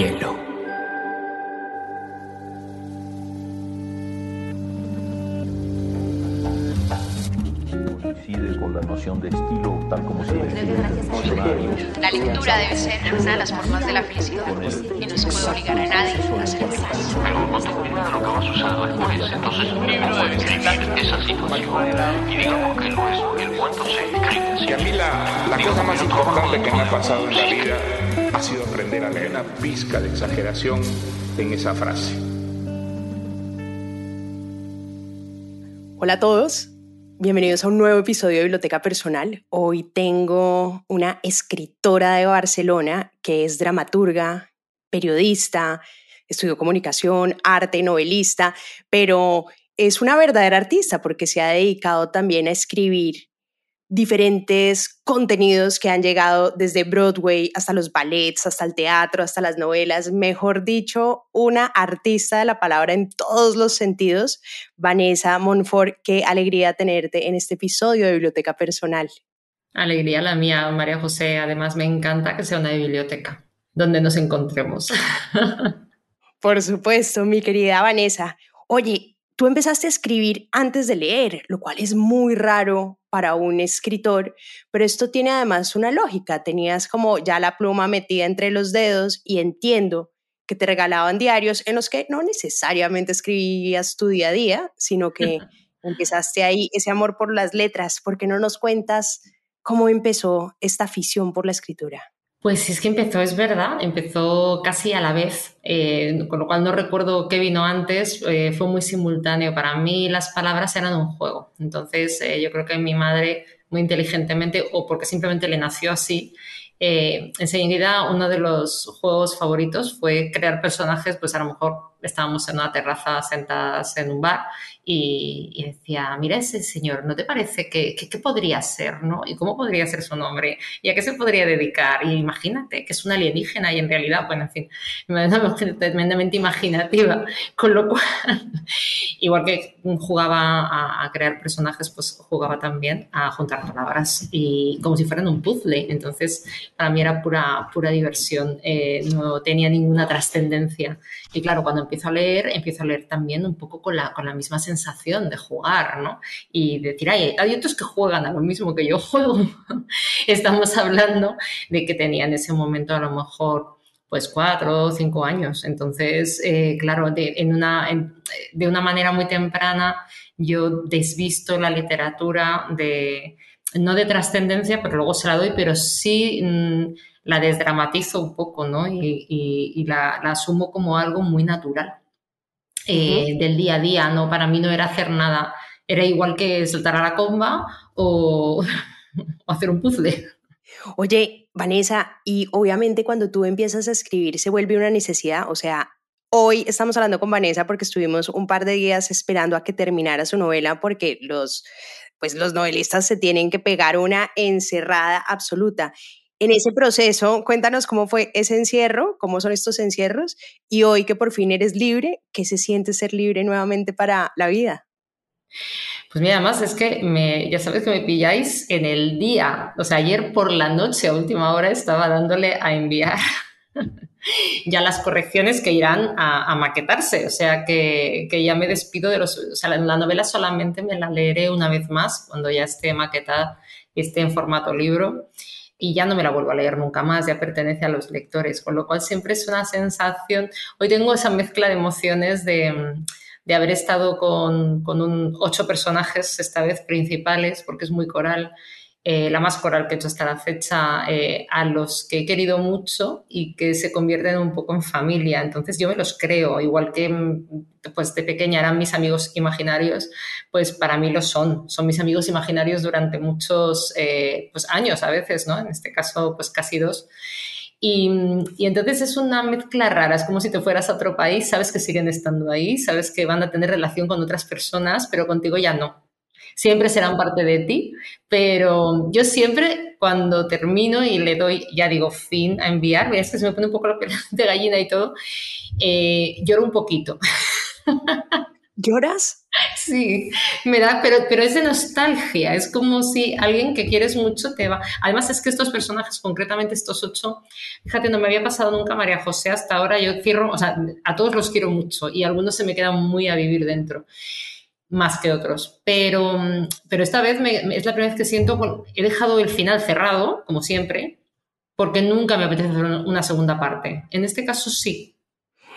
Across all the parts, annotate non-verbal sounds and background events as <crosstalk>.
hielo. Coincide con la noción de estilo tal como se diccionario. La lectura debe ser una de las formas de la felicidad y no se puede obligar a nadie a feliz. Pero cuando cuenta de lo que vas a usar después, entonces un libro debe describir esa situación. Y digamos que lo es, el cuento se escribe. Y a mí la, la cosa más importante que me ha pasado en la vida ha sido aprender a leer una pizca de exageración en esa frase. Hola a todos, bienvenidos a un nuevo episodio de Biblioteca Personal. Hoy tengo una escritora de Barcelona que es dramaturga, periodista, estudió comunicación, arte, novelista, pero es una verdadera artista porque se ha dedicado también a escribir diferentes contenidos que han llegado desde Broadway hasta los ballets, hasta el teatro, hasta las novelas. Mejor dicho, una artista de la palabra en todos los sentidos. Vanessa Monfort, qué alegría tenerte en este episodio de Biblioteca Personal. Alegría la mía, María José. Además, me encanta que sea una biblioteca donde nos encontremos. <laughs> Por supuesto, mi querida Vanessa. Oye, tú empezaste a escribir antes de leer, lo cual es muy raro para un escritor, pero esto tiene además una lógica. Tenías como ya la pluma metida entre los dedos y entiendo que te regalaban diarios en los que no necesariamente escribías tu día a día, sino que <laughs> empezaste ahí ese amor por las letras. ¿Por qué no nos cuentas cómo empezó esta afición por la escritura? Pues es que empezó, es verdad, empezó casi a la vez, eh, con lo cual no recuerdo qué vino antes, eh, fue muy simultáneo. Para mí las palabras eran un juego, entonces eh, yo creo que mi madre muy inteligentemente o porque simplemente le nació así, enseguida uno de los juegos favoritos fue crear personajes, pues a lo mejor estábamos en una terraza sentadas en un bar y, decía, mira ese señor, ¿no te parece que, que, podría ser, no? ¿Y cómo podría ser su nombre? ¿Y a qué se podría dedicar? Y imagínate que es un alienígena y en realidad, bueno, en fin, me tremendamente imaginativa, con lo cual, <laughs> igual que jugaba a, a, crear personajes, pues jugaba también a juntar palabras y como si fueran un puzzle. Entonces, para mí era pura, pura diversión, eh, no tenía ninguna trascendencia. Y claro, cuando empiezo a leer, empiezo a leer también un poco con la, con la misma sensación de jugar, ¿no? Y decir, ay, hay otros que juegan a lo mismo que yo juego. <laughs> Estamos hablando de que tenía en ese momento a lo mejor pues cuatro o cinco años. Entonces, eh, claro, de, en una, de una manera muy temprana yo desvisto la literatura de, no de trascendencia, pero luego se la doy, pero sí mm, la desdramatizo un poco, ¿no? Y, la, asumo como algo muy natural eh, del día a día, ¿no? Para mí no era hacer nada, era igual que saltar a la comba o, <laughs> o hacer un puzzle. Oye, Vanessa, y obviamente cuando tú empiezas a escribir se vuelve una necesidad, o sea, Hoy estamos hablando con Vanessa porque estuvimos un par de días esperando a que terminara su novela porque los, pues los novelistas se tienen que pegar una encerrada absoluta. En ese proceso, cuéntanos cómo fue ese encierro, cómo son estos encierros y hoy que por fin eres libre, ¿qué se siente ser libre nuevamente para la vida? Pues mira, además es que me, ya sabes que me pilláis en el día, o sea, ayer por la noche a última hora estaba dándole a enviar <laughs> ya las correcciones que irán a, maquetarse, o sea que, que, ya me despido de los, o sea, la novela solamente me la leeré una vez más cuando ya esté maquetada y esté en formato libro y ya no me la vuelvo a leer nunca más, ya pertenece a los lectores, con lo cual siempre es una sensación, hoy tengo esa mezcla de emociones de, de haber estado con, con ocho personajes, esta vez principales, porque es muy coral, eh, la más coral que he hecho hasta la fecha, eh, a los que he querido mucho y que se convierten un poco en familia. Entonces yo me los creo, igual que mm, pues de pequeña eran mis amigos imaginarios, pues para mí lo son. Son mis amigos imaginarios durante muchos eh, pues años a veces, ¿no? En este caso, pues casi dos. Y, y, entonces es una mezcla rara, es como si te fueras a otro país, sabes que siguen estando ahí, sabes que van a tener relación con otras personas, pero contigo ya no siempre serán parte de ti, pero yo siempre cuando termino y le doy, ya digo, fin a enviar, es que se me pone un poco la piel <laughs> de gallina y todo, eh, lloro un poquito. ¿Lloras? <laughs> Sí, me da, pero, pero es de nostalgia, es como si alguien que quieres mucho te va. Además, es que estos personajes, concretamente estos ocho, fíjate, no me había pasado nunca María José hasta ahora. Yo quiero, o sea, a todos los quiero mucho y algunos se me quedan muy a vivir dentro, más que otros. Pero, pero esta vez es la primera vez que siento, he dejado el final cerrado, como siempre, porque nunca me apetece hacer una segunda parte. En este caso sí,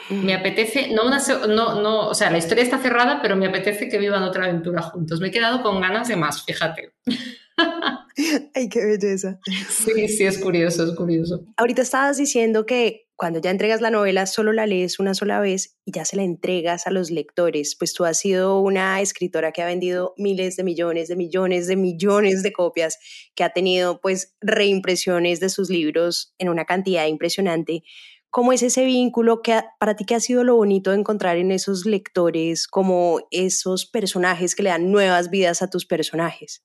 me apetece, no una, no, no, o sea, la historia está cerrada, pero me apetece que vivan otra aventura juntos. Me he quedado con ganas de más, fíjate. <laughs> <laughs> Ay, qué belleza. Sí, sí, es curioso, es curioso. Ahorita estabas diciendo que cuando ya entregas la novela solo la lees una sola vez y ya se la entregas a los lectores, pues tú has sido una escritora que ha vendido miles de millones de millones de millones de copias, que ha tenido pues reimpresiones de sus libros en una cantidad impresionante. ¿Cómo es ese vínculo? que ¿Para ti qué ha sido lo bonito de encontrar en esos lectores como esos personajes que le dan nuevas vidas a tus personajes?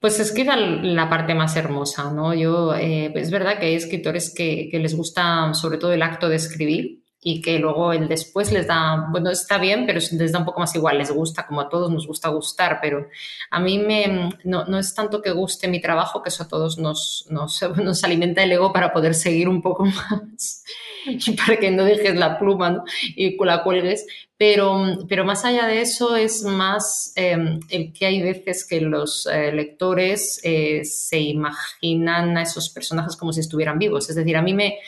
Pues es que es la parte más hermosa, ¿no? Yo, eh, es verdad que hay escritores que, les gusta sobre todo el acto de escribir y que luego el después les da, bueno, está bien, pero les da un poco más igual, les gusta, como a todos nos gusta gustar, pero a mí me, no, no es tanto que guste mi trabajo, que eso a todos nos, nos, <laughs> nos alimenta el ego para poder seguir un poco <laughs> más para que no dejes la pluma y la cuelgues. Pero, pero más allá de eso es más em, el que hay veces que los eh, lectores eh, se imaginan a esos personajes como si estuvieran vivos. Es decir, a mí me,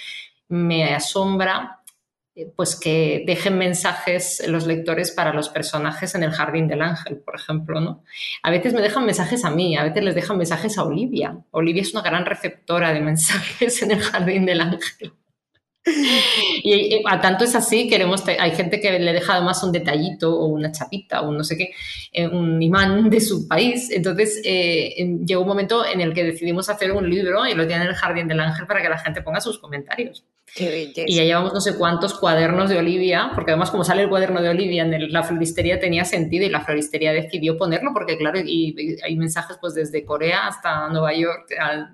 me asombra pues que dejen mensajes los lectores para los personajes en el Jardín del Ángel, por ejemplo, ¿no? A veces me dejan mensajes a mí, a veces les dejan mensajes a Olivia. Olivia es una gran receptora de mensajes en el Jardín del Ángel. Y, a tanto es así, queremos, hay gente que le deja además un detallito o una chapita o no sé qué, eh, un imán de su país. Entonces eh, llegó un momento en el que decidimos hacer un libro y lo tiene en el Jardín del Ángel para que la gente ponga sus comentarios. Y ya llevamos no sé cuántos cuadernos de Olivia, porque además como sale el cuaderno de Olivia en la floristería tenía sentido y la floristería decidió ponerlo porque claro, y, hay mensajes pues desde Corea hasta Nueva York,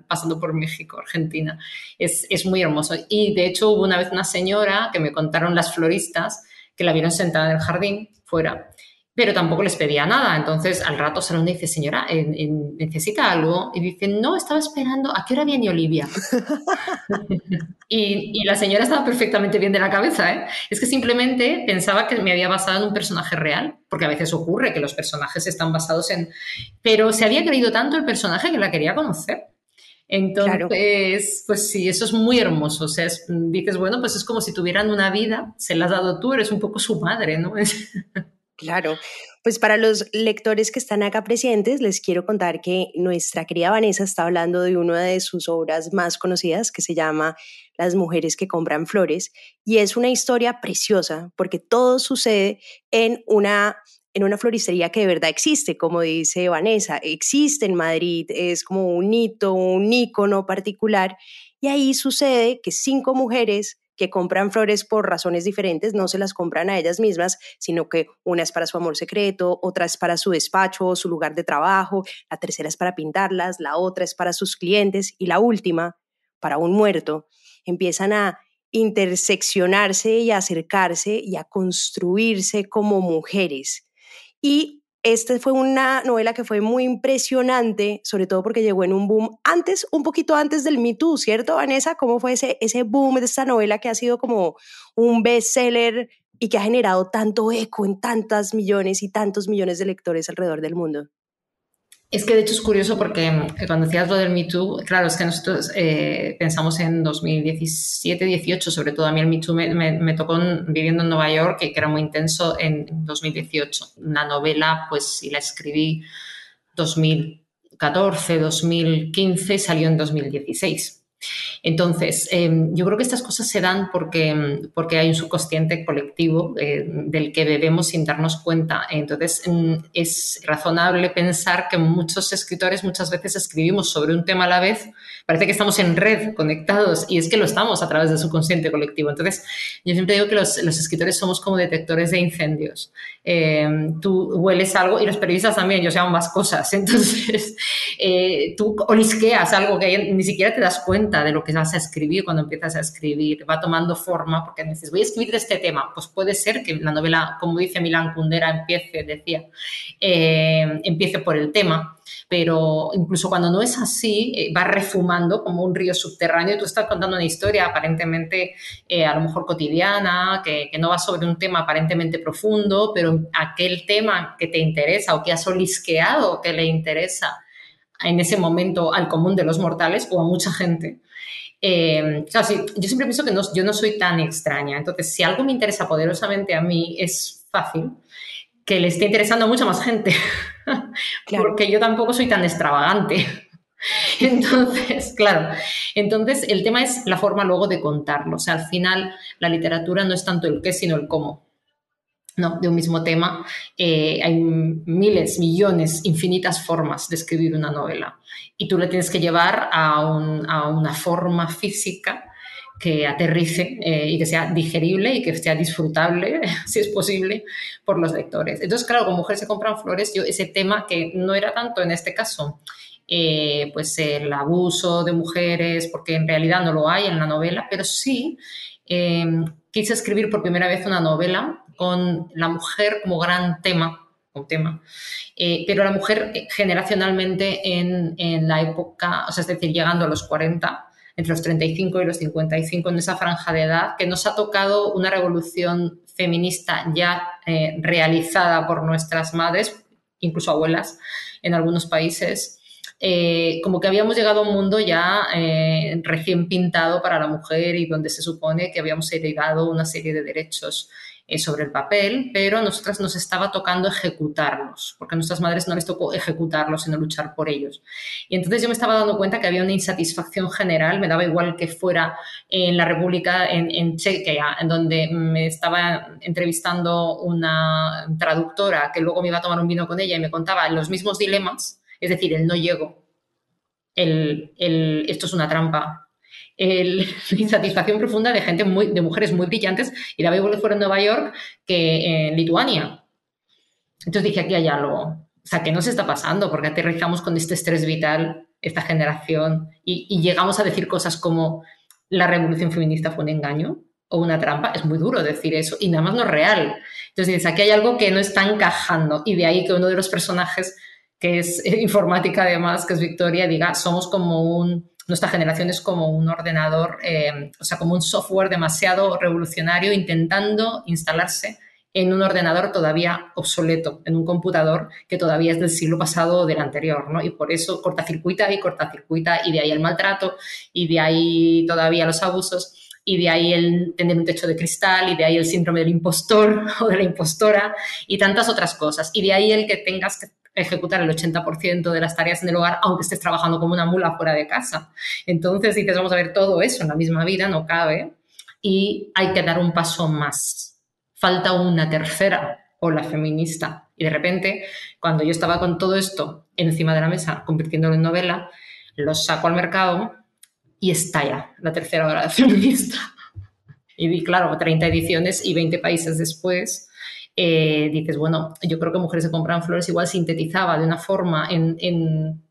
pasando por México, Argentina. Es, es muy hermoso. Y de hecho hubo una vez una señora que me contaron las floristas que la vieron sentada en el jardín fuera, pero tampoco les pedía nada. Entonces al rato Salón dice, señora, ¿necesita algo? Y dice, no, estaba esperando, ¿a qué hora viene Olivia? <laughs> y, la señora estaba perfectamente bien de la cabeza. ¿eh? Es que simplemente pensaba que me había basado en un personaje real, porque a veces ocurre que los personajes están basados en... Pero se había creído tanto el personaje que la quería conocer. Entonces, pues sí, eso es muy hermoso. O sea, dices, bueno, pues es como si tuvieran una vida, se la has dado tú, eres un poco su madre, ¿no? <laughs> Claro, pues para los lectores que están acá presentes, les quiero contar que nuestra querida Vanessa está hablando de una de sus obras más conocidas que se llama Las mujeres que compran flores y es una historia preciosa porque todo sucede en una en una floristería que de verdad existe, como dice Vanessa, existe en Madrid, es como un hito, un ícono particular, y ahí sucede que cinco mujeres que compran flores por razones diferentes, no se las compran a ellas mismas, sino que una es para su amor secreto, otra es para su despacho o su lugar de trabajo, la tercera es para pintarlas, la otra es para sus clientes y la última, para un muerto. Empiezan a interseccionarse y a acercarse y a construirse como mujeres. Y esta fue una novela que fue muy impresionante, sobre todo porque llegó en un boom antes, un poquito antes del Me Too, ¿cierto, Vanessa? ¿Cómo fue ese, ese boom de esta novela que ha sido como un bestseller y que ha generado tanto eco en tantas millones y tantos millones de lectores alrededor del mundo? Es que de hecho es curioso porque eh, cuando decías lo del Me Too, claro, es que nosotros eh, pensamos en 2017-18, sobre todo a mí el Me Too me, tocó viviendo en Nueva York, que, era muy intenso en 2018. Una novela, pues, y la escribí 2014, 2015 y salió en 2016. Entonces, em, yo creo que estas cosas se dan porque, porque hay un subconsciente colectivo eh, del que bebemos sin darnos cuenta. Entonces, em, es razonable pensar que muchos escritores muchas veces escribimos sobre un tema a la vez. Parece que estamos en red, conectados, y es que lo estamos a través del subconsciente colectivo. Entonces, yo siempre digo que los, escritores somos como detectores de incendios. Em, tú hueles algo y los periodistas también, yo sé ambas cosas. <laughs> Entonces, eh, tú olisqueas algo que ni siquiera te das cuenta de lo que vas a escribir cuando empiezas a escribir, va tomando forma porque dices, voy a escribir de este tema, pues puede ser que la novela, como dice Milán Kundera, empiece, decía, eh, empiece por el tema pero incluso cuando no es así, eh, va refumando como un río subterráneo. Y tú estás contando una historia aparentemente eh, a lo mejor cotidiana, que, no va sobre un tema aparentemente profundo, pero aquel tema que te interesa o que has olisqueado que le interesa en ese momento al común de los mortales o a mucha gente. Eh, yo siempre pienso que yo no soy tan extraña, entonces si algo me interesa poderosamente a mí es fácil que le esté interesando a mucha más gente, <laughs> <laughs> porque yo tampoco soy tan extravagante. <laughs> Entonces, claro, entonces el tema es la forma luego de contarlo. O sea, al final la literatura no es tanto el qué, sino el cómo. No, de un mismo tema eh, hay miles, millones, infinitas formas de escribir una novela y tú le tienes que llevar a, a una forma física que aterrice eh, y que sea digerible y que sea disfrutable, <laughs> si es posible, por los lectores. Entonces, claro, con Mujeres se compran flores, yo ese tema que no era tanto en este caso, eh, pues el abuso de mujeres, porque en realidad no lo hay en la novela, pero sí em, quise escribir por primera vez una novela con la mujer como gran tema tema, eh, pero la mujer generacionalmente en, en, la época, o sea, es decir, llegando a los 40, entre los 35 y los 55, en esa franja de edad, que nos ha tocado una revolución feminista ya eh, realizada por nuestras madres, incluso abuelas, en algunos países. Eh, como que habíamos llegado a un mundo ya eh, recién pintado para la mujer y donde se supone que habíamos heredado una serie de derechos eh, sobre el papel, pero a nosotras nos estaba tocando ejecutarlos, porque a nuestras madres no les tocó ejecutarlos, sino luchar por ellos. Y entonces yo me estaba dando cuenta que había una insatisfacción general, me daba igual que fuera en la República, en, en Chequia, en donde me estaba entrevistando una traductora que luego me iba a tomar un vino con ella y me contaba los mismos dilemas, es decir, el no llego, el, esto es una trampa, el, <laughs> la insatisfacción profunda de gente muy, de mujeres muy brillantes y la veo fuera en Nueva York que en Lituania. Entonces dije, aquí hay algo. O sea, ¿qué nos está pasando? Porque aterrizamos con este estrés vital, esta generación, y, llegamos a decir cosas como la revolución feminista fue un engaño o una trampa. Es muy duro decir eso y nada más no es real. Entonces dices, aquí hay algo que no está encajando y de ahí que uno de los personajes, que es informática además, que es Victoria, diga, somos como un nuestra generación es como un ordenador, eh, o sea, como un software demasiado revolucionario intentando instalarse en un ordenador todavía obsoleto, en un computador que todavía es del siglo pasado o del anterior, ¿no? Y por eso cortacircuita y cortacircuita, y de ahí el maltrato, y de ahí todavía los abusos, y de ahí el tener un techo de cristal, y de ahí el síndrome del impostor <laughs> o de la impostora, y tantas otras cosas. Y de ahí el que tengas que ejecutar el 80% de las tareas en el hogar, aunque estés trabajando como una mula fuera de casa. Entonces dices, vamos a ver todo eso en la misma vida, no cabe, y hay que dar un paso más. Falta una tercera ola feminista. Y de repente, cuando yo estaba con todo esto encima de la mesa, convirtiéndolo en novela, lo saco al mercado y estalla la tercera ola <laughs> feminista. Y vi, claro, 30 ediciones y 20 países después, eh, dices, bueno, yo creo que Mujeres se compran flores igual sintetizaba de una forma en,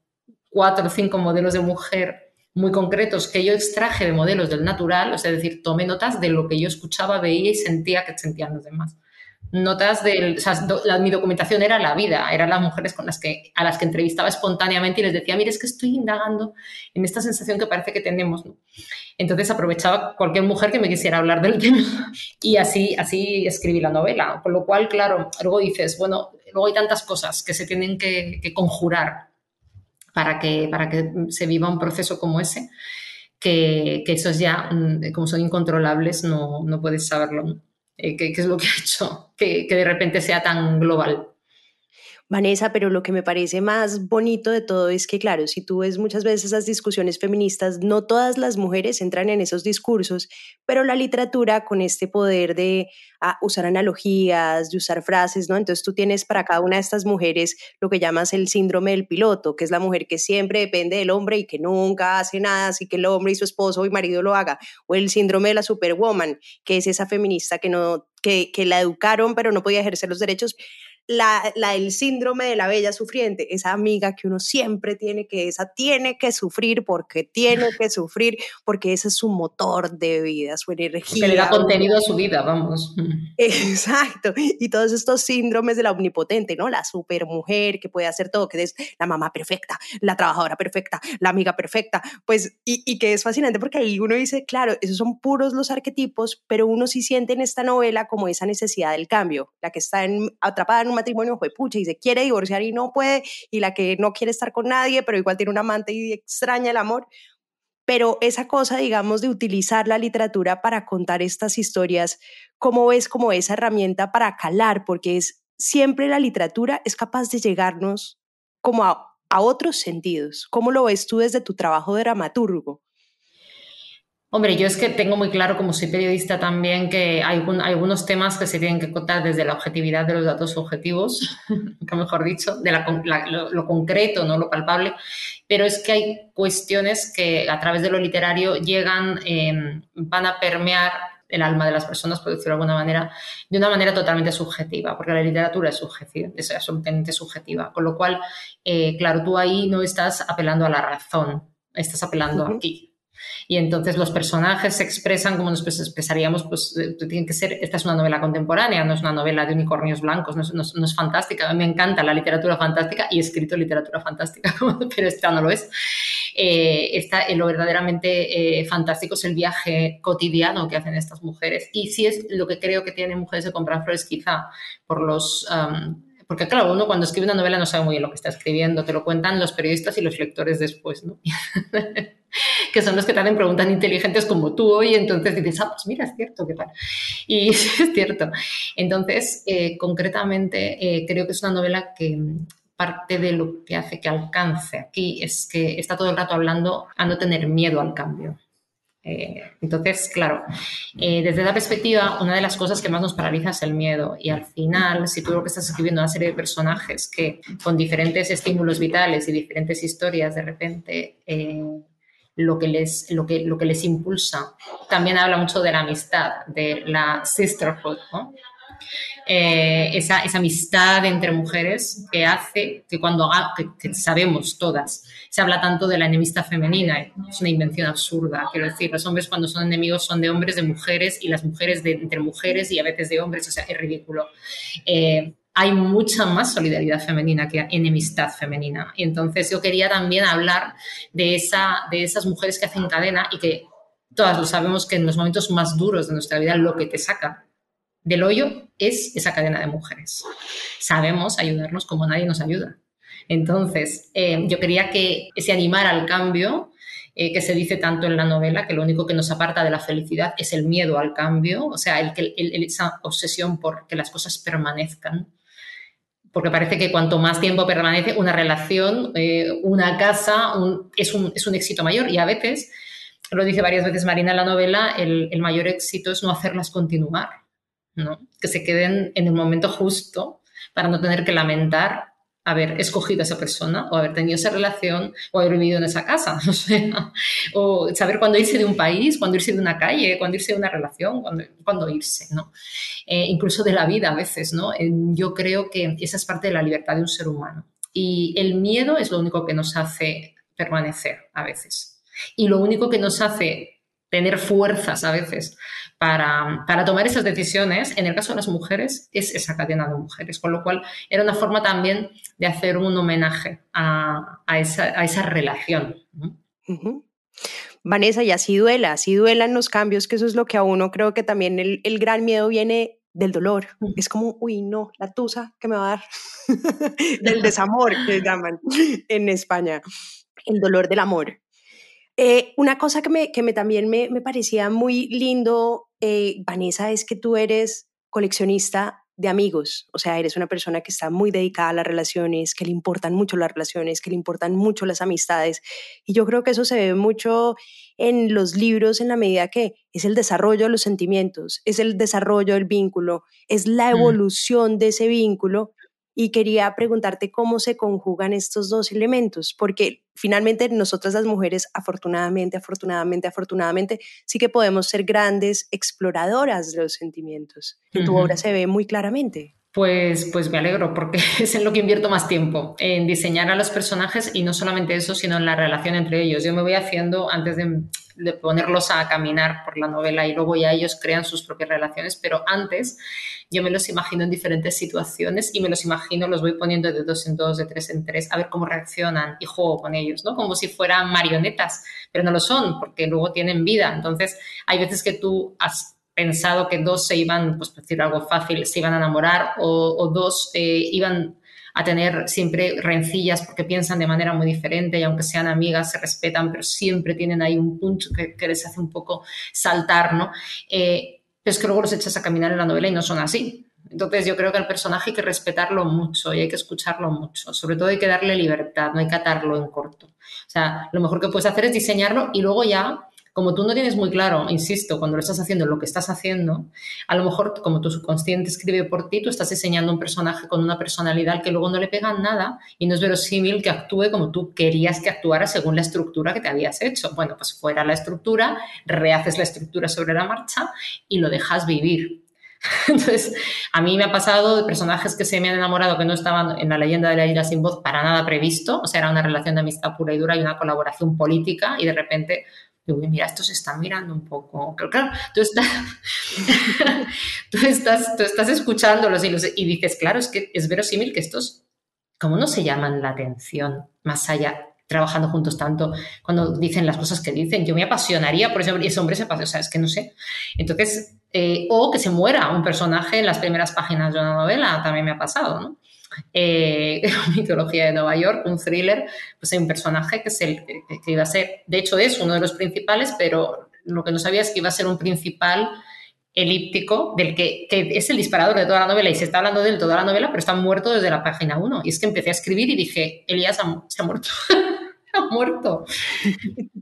cuatro o cinco modelos de mujer muy concretos que yo extraje de modelos del natural, o sea, es decir, tomé notas de lo que yo escuchaba, veía y sentía que sentían los demás notas del, mi documentación era la vida, eran las mujeres con las que, a las que entrevistaba espontáneamente y les decía, mire, es que estoy indagando en esta sensación que parece que tenemos. Entonces aprovechaba cualquier mujer que me quisiera hablar del <laughs> tema y así, así escribí la novela. Con lo cual, claro, luego dices, bueno, luego hay tantas cosas que se tienen que, conjurar para que, para que se viva un proceso como ese, que, que esos ya, como son incontrolables, no, no puedes saberlo. Eh, es lo que ha hecho que de repente sea tan global. Vanessa, pero lo que me parece más bonito de todo es que, claro, si tú ves muchas veces esas discusiones feministas, no todas las mujeres entran en esos discursos, pero la literatura con este poder de ah, usar analogías, de usar frases, ¿no? Entonces tú tienes para cada una de estas mujeres lo que llamas el síndrome del piloto, que es la mujer que siempre depende del hombre y que nunca hace nada, así que el hombre y su esposo y marido lo haga, o el síndrome de la superwoman, que es esa feminista que no que, que la educaron pero no podía ejercer los derechos la, la del síndrome de la bella sufriente, esa amiga que uno siempre tiene que, esa tiene que sufrir porque tiene que sufrir, porque ese es su motor de vida, su energía. Que le da contenido a su vida, vamos. <laughs> Exacto. Y todos estos síndromes de la omnipotente, ¿no? La supermujer que puede hacer todo, que es la mamá perfecta, la trabajadora perfecta, la amiga perfecta, pues, y, y que es fascinante porque ahí uno dice, claro, esos son puros los arquetipos, pero uno sí siente en esta novela como esa necesidad del cambio, la que está en, atrapada en un matrimonio fue pucha y se quiere divorciar y no puede, y la que no quiere estar con nadie, pero igual tiene un amante y extraña el amor. Pero esa cosa, digamos, de utilizar la literatura para contar estas historias, ¿cómo ves como esa herramienta para calar? Porque es siempre la literatura es capaz de llegarnos como a, a otros sentidos. ¿Cómo lo ves tú desde tu trabajo de dramaturgo? Hombre, yo es que tengo muy claro, como soy periodista también, que hay, un, hay algunos temas que se tienen que contar desde la objetividad de los datos objetivos, <laughs> que mejor dicho, de la, la, lo, lo, concreto, no lo palpable, pero es que hay cuestiones que a través de lo literario llegan, eh, van a permear el alma de las personas, por decirlo de alguna manera, de una manera totalmente subjetiva, porque la literatura es subjetiva, es absolutamente subjetiva. Con lo cual, eh, claro, tú ahí no estás apelando a la razón, estás apelando uh -huh. aquí. Y entonces los personajes se expresan como nos expresaríamos, pues eh, tienen que ser, esta es una novela contemporánea, no es una novela de unicornios blancos, no es, fantástica. Me encanta la literatura fantástica y he escrito literatura fantástica, <laughs> pero esta no lo es. Eh, eh, lo verdaderamente eh, fantástico es el viaje cotidiano que hacen estas mujeres. Y sí es lo que creo que tienen mujeres de comprar flores, quizá por los... porque claro, uno cuando escribe una novela no sabe muy bien lo que está escribiendo, te lo cuentan los periodistas y los lectores después, ¿no? <laughs> que son los que te hacen preguntas inteligentes como tú hoy, entonces dices, ah, pues mira, es cierto, ¿qué tal? <laughs> Y es cierto. Entonces, eh, concretamente, eh, creo que es una novela que parte de lo que hace que alcance aquí es que está todo el rato hablando a no tener miedo al cambio. Eh, entonces, claro, eh, desde la perspectiva, una de las cosas que más nos paraliza es el miedo. Y al final, si tú lo que estás escribiendo una serie de personajes que con diferentes estímulos vitales y diferentes historias, de repente eh, lo, que les, lo, que, lo que les impulsa, también habla mucho de la amistad, de la sisterhood, ¿no? Eh, esa, amistad entre mujeres que hace que cuando que, que, sabemos todas, se habla tanto de la enemistad femenina, es una invención absurda, quiero decir, los hombres cuando son enemigos son de hombres, de mujeres y las mujeres de, entre mujeres y a veces de hombres, o sea, es ridículo. Eh, hay mucha más solidaridad femenina que enemistad femenina. Y entonces yo quería también hablar de, esa, de esas mujeres que hacen cadena y que todas lo sabemos que en los momentos más duros de nuestra vida lo que te saca del hoyo es esa cadena de mujeres. Sabemos ayudarnos como nadie nos ayuda. Entonces, eh, yo quería que ese animar al cambio, eh, que se dice tanto en la novela, que lo único que nos aparta de la felicidad es el miedo al cambio, o sea, el, esa obsesión por que las cosas permanezcan. Porque parece que cuanto más tiempo permanece una relación, eh, una casa, es, un, éxito mayor. Y a veces, lo dice varias veces Marina en la novela, el, el mayor éxito es no hacerlas continuar ¿no? que se queden en el momento justo para no tener que lamentar haber escogido a esa persona o haber tenido esa relación o haber vivido en esa casa, <laughs> o, saber cuándo irse de un país, cuándo irse de una calle, cuándo irse de una relación, cuándo, irse, ¿no? Eh, incluso de la vida a veces, ¿no? yo creo que esa es parte de la libertad de un ser humano. Y el miedo es lo único que nos hace permanecer a veces. Y lo único que nos hace tener fuerzas a veces para, para, tomar esas decisiones, en el caso de las mujeres, es esa cadena de mujeres, con lo cual era una forma también de hacer un homenaje a, a, esa, a esa, relación. ¿no? Uh -huh. Vanessa, y así duela, así duelan los cambios, que eso es lo que a uno creo que también el, el gran miedo viene del dolor. Uh -huh. Es como, uy, no, la tusa que me va a dar, <laughs> del desamor que llaman <laughs> en España, el dolor del amor. Eh, una cosa que, me, que me, también me, me, parecía muy lindo, eh, Vanessa, es que tú eres coleccionista de amigos, o sea, eres una persona que está muy dedicada a las relaciones, que le importan mucho las relaciones, que le importan mucho las amistades, y yo creo que eso se ve mucho en los libros en la medida que es el desarrollo de los sentimientos, es el desarrollo del vínculo, es la evolución mm. de ese vínculo, y quería preguntarte cómo se conjugan estos dos elementos, porque finalmente nosotras las mujeres, afortunadamente, afortunadamente, afortunadamente, sí que podemos ser grandes exploradoras de los sentimientos. En tu uh -huh. obra se ve muy claramente. Pues, pues me alegro porque <laughs> es en lo que invierto más tiempo, en diseñar a los personajes y no solamente eso, sino en la relación entre ellos. Yo me voy haciendo, antes de, de ponerlos a caminar por la novela y luego ya ellos crean sus propias relaciones, pero antes yo me los imagino en diferentes situaciones y me los imagino, los voy poniendo de dos en dos, de tres en tres, a ver cómo reaccionan y juego con ellos, ¿no? Como si fueran marionetas, pero no lo son porque luego tienen vida. Entonces, hay veces que tú has pensado que dos se iban, pues por decir algo fácil, se iban a enamorar o, dos eh, iban a tener siempre rencillas porque piensan de manera muy diferente y aunque sean amigas se respetan, pero siempre tienen ahí un punto que, les hace un poco saltar, ¿no? Eh, pero es que luego los echas a caminar en la novela y no son así. Entonces yo creo que al personaje hay que respetarlo mucho y hay que escucharlo mucho. Sobre todo hay que darle libertad, no hay que atarlo en corto. O sea, lo mejor que puedes hacer es diseñarlo y luego ya como tú no tienes muy claro, insisto, cuando lo estás haciendo, lo que estás haciendo, a lo mejor como tu subconsciente escribe por ti, tú estás diseñando un personaje con una personalidad que luego no le pega nada y no es verosímil que actúe como tú querías que actuara según la estructura que te habías hecho. Bueno, pues fuera la estructura, rehaces la estructura sobre la marcha y lo dejas vivir. <laughs> Entonces, a mí me ha pasado de personajes que se me han enamorado que no estaban en la leyenda de la isla sin voz para nada previsto, o sea, era una relación de amistad pura y dura y una colaboración política y de repente Digo, mira, estos están mirando un poco. Claro, tú, estás, <laughs> tú, estás, tú estás escuchándolos y, y dices, claro, es que es verosímil que estos, ¿cómo no se llaman la atención más allá? trabajando juntos tanto, cuando dicen las cosas que dicen, yo me apasionaría por ese hombre y ese hombre se pasa, o sea, es que no sé. Entonces, eh, o que se muera un personaje en las primeras páginas de una novela, también me ha pasado, ¿no? Eh, <laughs> mitología de Nueva York, un thriller, pues hay un personaje que, es el, que iba a ser, de hecho es uno de los principales, pero lo que no sabía es que iba a ser un principal elíptico del que, que, es el disparador de toda la novela y se está hablando de él toda la novela, pero está muerto desde la página 1. Y es que empecé a escribir y dije, Elías se ha muerto. <laughs> ha <laughs> muerto.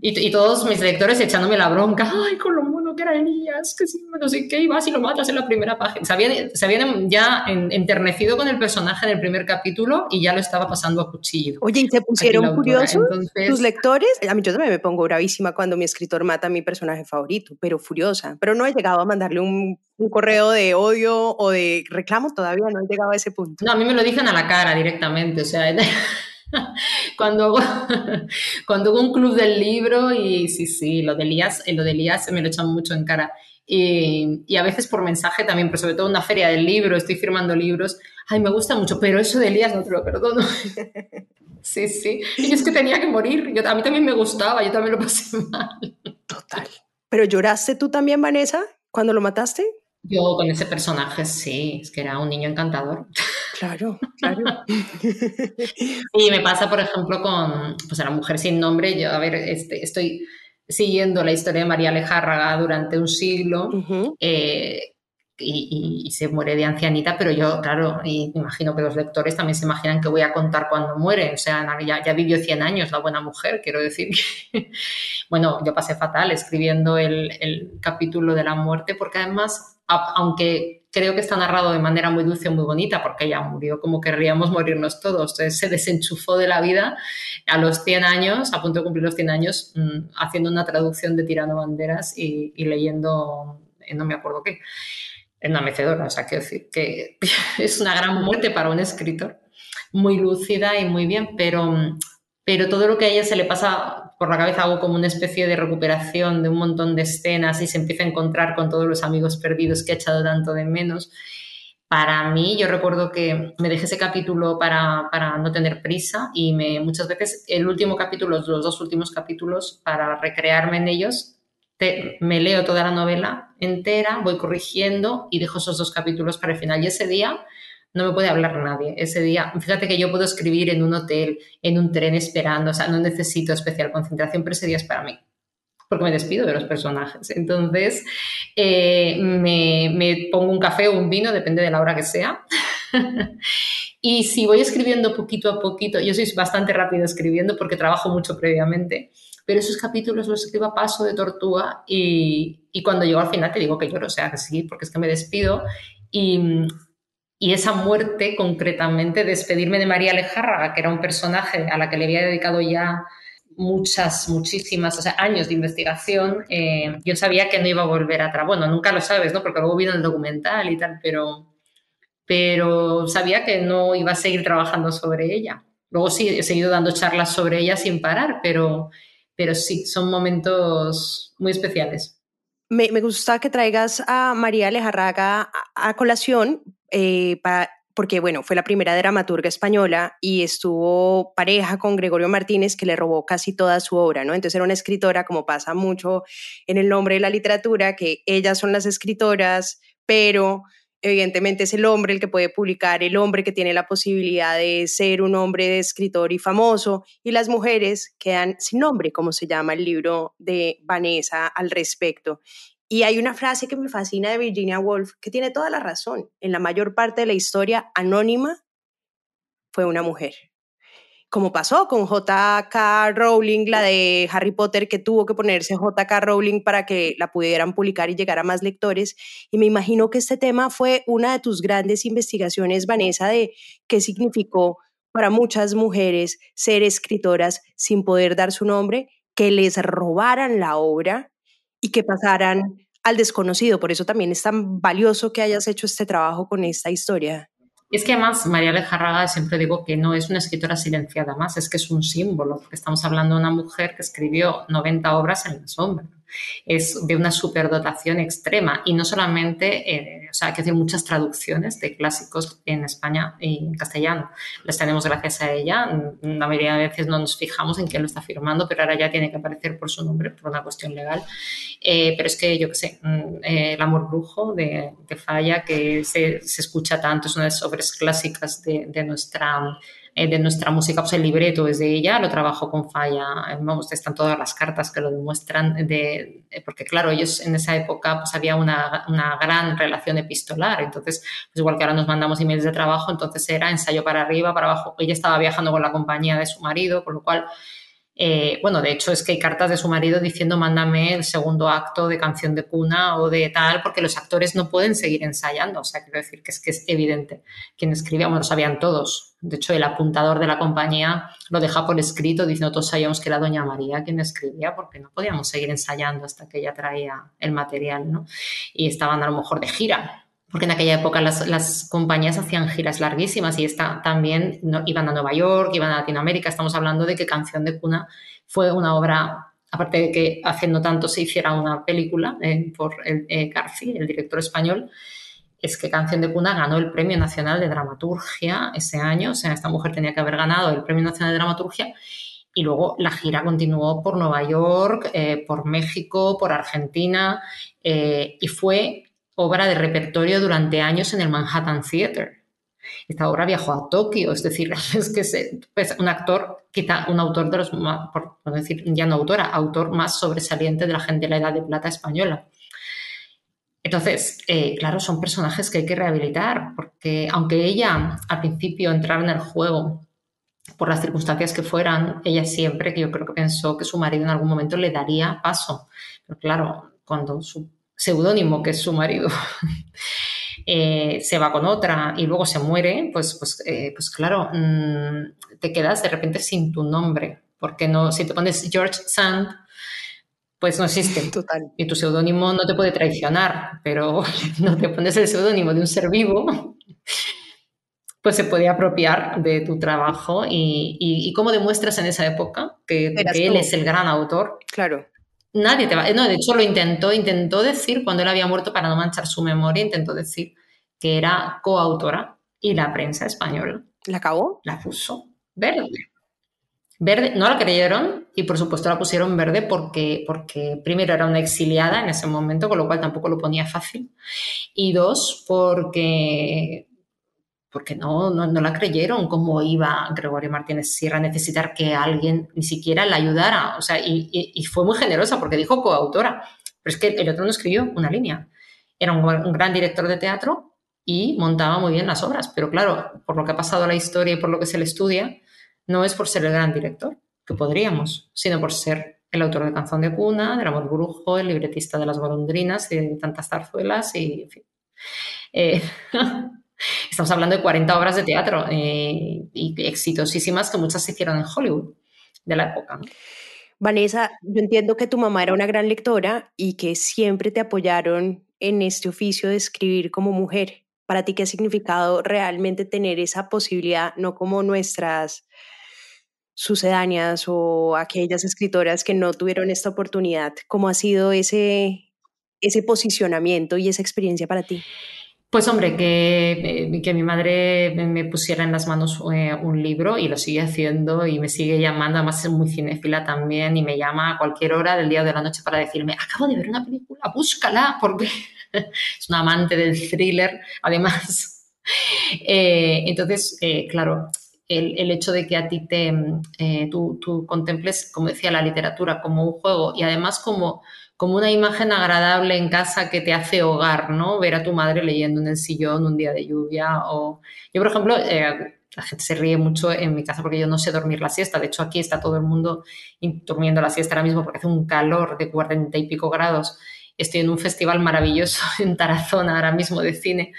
Y, y, todos mis lectores echándome la bronca, ay, con lo mono que era Elías, que si no sé qué, y vas y lo matas en la primera página. Se habían, se habían ya enternecido con el personaje en el primer capítulo y ya lo estaba pasando a cuchillo. Oye, ¿y se pusieron curiosos tus lectores? A mí yo también me pongo bravísima cuando mi escritor mata a mi personaje favorito, pero furiosa. Pero no he llegado a mandarle un, un correo de odio o de reclamo, todavía no he llegado a ese punto. No, a mí me lo dicen a la cara directamente, o sea... <laughs> <laughs> cuando, <laughs> cuando hubo un club del libro y sí, sí, lo de Elías, lo de Elías me lo echan mucho en cara. Y, y, a veces por mensaje también, pero sobre todo en una feria del libro, estoy firmando libros, ay, me gusta mucho, pero eso de Elías no te lo perdono. <laughs> sí, sí. Y es que tenía que morir, yo, a mí también me gustaba, yo también lo pasé mal. Total. ¿Pero lloraste tú también, Vanessa, cuando lo mataste? Yo con ese personaje sí, es que era un niño encantador. Claro, <laughs> claro. y me pasa, por ejemplo, con pues, la mujer sin nombre. Yo, a ver, este, estoy siguiendo la historia de María Alejárraga durante un siglo. Eh, y, se muere de ancianita, pero yo, claro, y imagino que los lectores también se imaginan que voy a contar cuando muere. O sea, ya, vivió 100 años la buena mujer, quiero decir. <laughs> bueno, yo pasé fatal escribiendo el, el capítulo de la muerte, porque además, aunque creo que está narrado de manera muy dulce, muy bonita, porque ella murió como querríamos morirnos todos. Se desenchufó de la vida a los 100 años, a punto de cumplir los 100 años, mm, haciendo una traducción de Tirando Banderas y, leyendo, eh, no me acuerdo qué, en una mecedora. O sea, quiero decir que <laughs> es una gran muerte para un escritor, muy lúcida y muy bien, pero pero todo lo que a ella se le pasa por la cabeza hago como una especie de recuperación de un montón de escenas y se empieza a encontrar con todos los amigos perdidos que ha echado tanto de menos. Para mí, yo recuerdo que me dejé ese capítulo para, para no tener prisa y me, muchas veces el último capítulo, los dos últimos capítulos, para recrearme en ellos, me leo toda la novela entera, voy corrigiendo y dejo esos dos capítulos para el final. Y ese día no me puede hablar nadie. Ese día, fíjate que yo puedo escribir en un hotel, en un tren esperando, o sea, no necesito especial concentración, pero ese día es para mí, porque me despido de los personajes. Entonces, eh, me, me, pongo un café o un vino, depende de la hora que sea. <laughs> y si voy escribiendo poquito a poquito, yo soy bastante rápido escribiendo porque trabajo mucho previamente, pero esos capítulos los escribo a paso de tortuga y, y cuando llego al final te digo que lloro, o sea, que sí, porque es que me despido y, y esa muerte, concretamente, despedirme de María Alejárraga, que era un personaje a la que le había dedicado ya muchas, muchísimas, o sea, años de investigación, eh, yo sabía que no iba a volver atrás. Bueno, nunca lo sabes, ¿no? Porque luego vino el documental y tal, pero, pero sabía que no iba a seguir trabajando sobre ella. Luego sí, he seguido dando charlas sobre ella sin parar, pero, pero sí, son momentos muy especiales. Me, me gusta que traigas a María Alejarraga a, colación eh, porque, bueno, fue la primera dramaturga española y estuvo pareja con Gregorio Martínez, que le robó casi toda su obra, ¿no? Entonces era una escritora, como pasa mucho en el nombre de la literatura, que ellas son las escritoras, pero evidentemente es el hombre el que puede publicar, el hombre que tiene la posibilidad de ser un hombre de escritor y famoso, y las mujeres quedan sin nombre, como se llama el libro de Vanessa al respecto. Y hay una frase que me fascina de Virginia Woolf, que tiene toda la razón. En la mayor parte de la historia anónima fue una mujer como pasó con J.K. Rowling, la de Harry Potter, que tuvo que ponerse J.K. Rowling para que la pudieran publicar y llegar a más lectores. Y me imagino que este tema fue una de tus grandes investigaciones, Vanessa, de qué significó para muchas mujeres ser escritoras sin poder dar su nombre, que les robaran la obra y que pasaran al desconocido. Por eso también es tan valioso que hayas hecho este trabajo con esta historia. Y es que además María Lejarraga siempre digo que no es una escritora silenciada más, es que es un símbolo, porque estamos hablando de una mujer que escribió 90 obras en la sombra es de una superdotación extrema y no solamente, eh, o sea, que hacer muchas traducciones de clásicos en España y en castellano. Las tenemos gracias a ella. La mayoría de veces no nos fijamos en quién lo está firmando, pero ahora ya tiene que aparecer por su nombre, por una cuestión legal. Eh, pero es que yo qué sé, mm, eh, El amor brujo de, de Falla, que se, se, escucha tanto, es una de las obras clásicas de, de nuestra eh, de nuestra música, pues el libreto es de ella, lo trabajo con Falla, eh, vamos, están todas las cartas que lo demuestran, de, eh, porque claro, ellos en esa época pues había una, una gran relación epistolar, entonces, pues igual que ahora nos mandamos emails de trabajo, entonces era ensayo para arriba, para abajo, ella estaba viajando con la compañía de su marido, con lo cual eh, bueno, de hecho es que hay cartas de su marido diciendo mándame el segundo acto de canción de cuna o de tal, porque los actores no pueden seguir ensayando. O sea, quiero decir que es que es evidente. Quien escribía, bueno, lo sabían todos. De hecho, el apuntador de la compañía lo deja por escrito diciendo todos sabíamos que era Doña María quien escribía, porque no podíamos seguir ensayando hasta que ella traía el material, ¿no? Y estaban a lo mejor de gira porque en aquella época las, compañías hacían giras larguísimas y esta, también iban a Nueva York, iban a Latinoamérica. Estamos hablando de que Canción de Cuna fue una obra, aparte de que hace no tanto se hiciera una película eh, por el, eh, García, el director español, es que Canción de Cuna ganó el Premio Nacional de Dramaturgia ese año, o sea, esta mujer tenía que haber ganado el Premio Nacional de Dramaturgia. Y luego la gira continuó por Nueva York, eh, por México, por Argentina y fue obra de repertorio durante años en el Manhattan Theater. Esta obra viajó a Tokio, es decir, <laughs> es que es pues, un actor, quizá un autor de los, por decir, ya no autora, autor más sobresaliente de la gente de la Edad de Plata española. Entonces, eh, claro, son personajes que hay que rehabilitar, porque aunque ella al principio entrara en el juego por las circunstancias que fueran, ella siempre, yo creo que pensó que su marido en algún momento le daría paso. Pero claro, cuando su seudónimo, que es su marido, <laughs> eh, se va con otra y luego se muere, pues, pues, eh, pues claro, mm, te quedas de repente sin tu nombre, porque no, si te pones George Sand, pues no existe. <laughs> Total. Y tu seudónimo no te puede traicionar, pero <laughs> no te pones el seudónimo de un ser vivo, pues se puede apropiar de tu trabajo y, y, cómo demuestras en esa época que, que él es el gran autor. Claro. Nadie te va. No, de hecho lo intentó, intentó decir cuando él había muerto para no manchar su memoria, intentó decir que era coautora y la prensa española. ¿La acabó? La puso verde. Verde, no la creyeron y por supuesto la pusieron verde porque, porque primero era una exiliada en ese momento, con lo cual tampoco lo ponía fácil. Y dos, porque porque no, no, no, la creyeron cómo iba Gregorio Martínez Sierra a necesitar que alguien ni siquiera la ayudara. O sea, y, y, fue muy generosa porque dijo coautora. Pero es que el otro no escribió una línea. Era un, un, gran director de teatro y montaba muy bien las obras. Pero claro, por lo que ha pasado la historia y por lo que se le estudia, no es por ser el gran director, que podríamos, sino por ser el autor de Canción de Cuna, del Amor Brujo, el libretista de Las Golondrinas y de tantas zarzuelas y, en fin. Eh, <laughs> Estamos hablando de 40 obras de teatro eh, y exitosísimas que muchas se hicieron en Hollywood de la época. Vanessa, yo entiendo que tu mamá era una gran lectora y que siempre te apoyaron en este oficio de escribir como mujer. para ti qué ha significado realmente tener esa posibilidad, no como nuestras sucedáneas o aquellas escritoras que no tuvieron esta oportunidad. ¿Cómo ha sido ese, ese posicionamiento y esa experiencia para ti? Pues hombre, que, eh, que mi madre me pusiera en las manos eh, un libro y lo sigue haciendo y me sigue llamando, además es muy cinéfila también y me llama a cualquier hora del día o de la noche para decirme, acabo de ver una película, búscala, porque <laughs> es una amante del thriller, además. <laughs> Eh, entonces, claro, el, hecho de que a ti te, tú, tú contemples, como decía, la literatura como un juego y además como como una imagen agradable en casa que te hace hogar, ¿no? Ver a tu madre leyendo en el sillón un día de lluvia o... Yo, por ejemplo, eh, la gente se ríe mucho en mi casa porque yo no sé dormir la siesta. De hecho, aquí está todo el mundo durmiendo la siesta ahora mismo porque hace un calor de cuarenta y pico grados. Estoy en un festival maravilloso <laughs> en Tarazona ahora mismo de cine.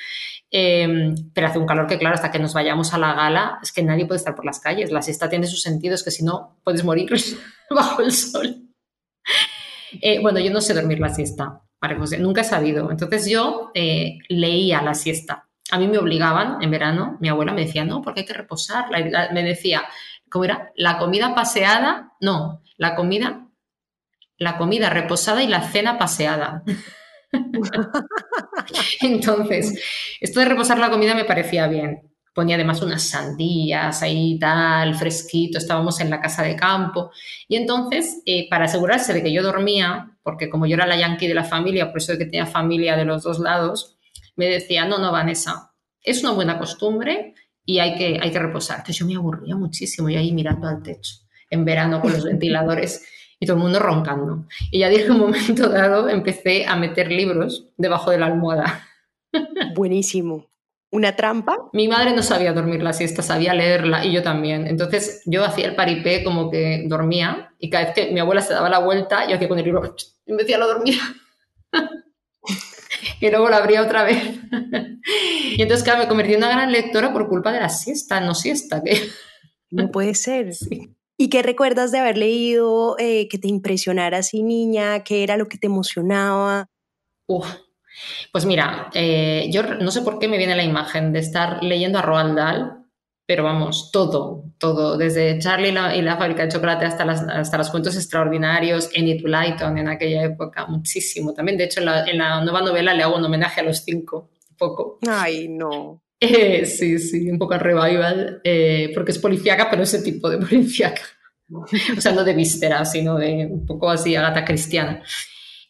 Em, pero hace un calor que, claro, hasta que nos vayamos a la gala, es que nadie puede estar por las calles. La siesta tiene sus sentidos, que si no, puedes morir <laughs> bajo el sol. Eh, bueno, yo no sé dormir la siesta, José, nunca he sabido. Entonces yo eh, leía la siesta. A mí me obligaban en verano, mi abuela me decía, no, porque hay que reposar. me decía, ¿cómo era? La comida paseada, no, la comida, la comida reposada y la cena paseada. <laughs> <laughs> Entonces, esto de reposar la comida me parecía bien ponía además unas sandías ahí tal, fresquito, estábamos en la casa de campo. Y entonces, eh, para asegurarse de que yo dormía, porque como yo era la yankee de la familia, por eso de que tenía familia de los dos lados, me decía, no, no, Vanessa, es una buena costumbre y hay que, hay que reposar. Entonces yo me aburría muchísimo y ahí mirando al techo, en verano con los <laughs> ventiladores y todo el mundo roncando. Y ya dije un momento dado empecé a meter libros debajo de la almohada. Buenísimo una trampa. Mi madre no sabía dormir la siesta, sabía leerla y yo también. Entonces yo hacía el paripé como que dormía y cada vez que mi abuela se daba la vuelta, yo hacía con el libro y me decía lo dormía. <laughs> y luego lo abría otra vez. <laughs> y entonces, claro, me convertí en una gran lectora por culpa de la siesta, no siesta. Que... no puede ser. <laughs> ¿Y qué recuerdas de haber leído eh, que te impresionara así, niña? ¿Qué era lo que te emocionaba? Uf, pues mira, eh, yo no sé por qué me viene la imagen de estar leyendo a Roald Dahl, pero vamos, todo, todo, desde Charlie y la, fábrica de chocolate hasta, hasta los cuentos extraordinarios, Enid Blyton en aquella época, muchísimo. También, de hecho, en la, nueva novela le hago un homenaje a los cinco, un poco. Ay, no. <laughs> Eh, sí, sí, un poco revival, eh, porque es policíaca, pero ese tipo de policíaca. <laughs> o sea, no de víscera, sino de un poco así, agata cristiana.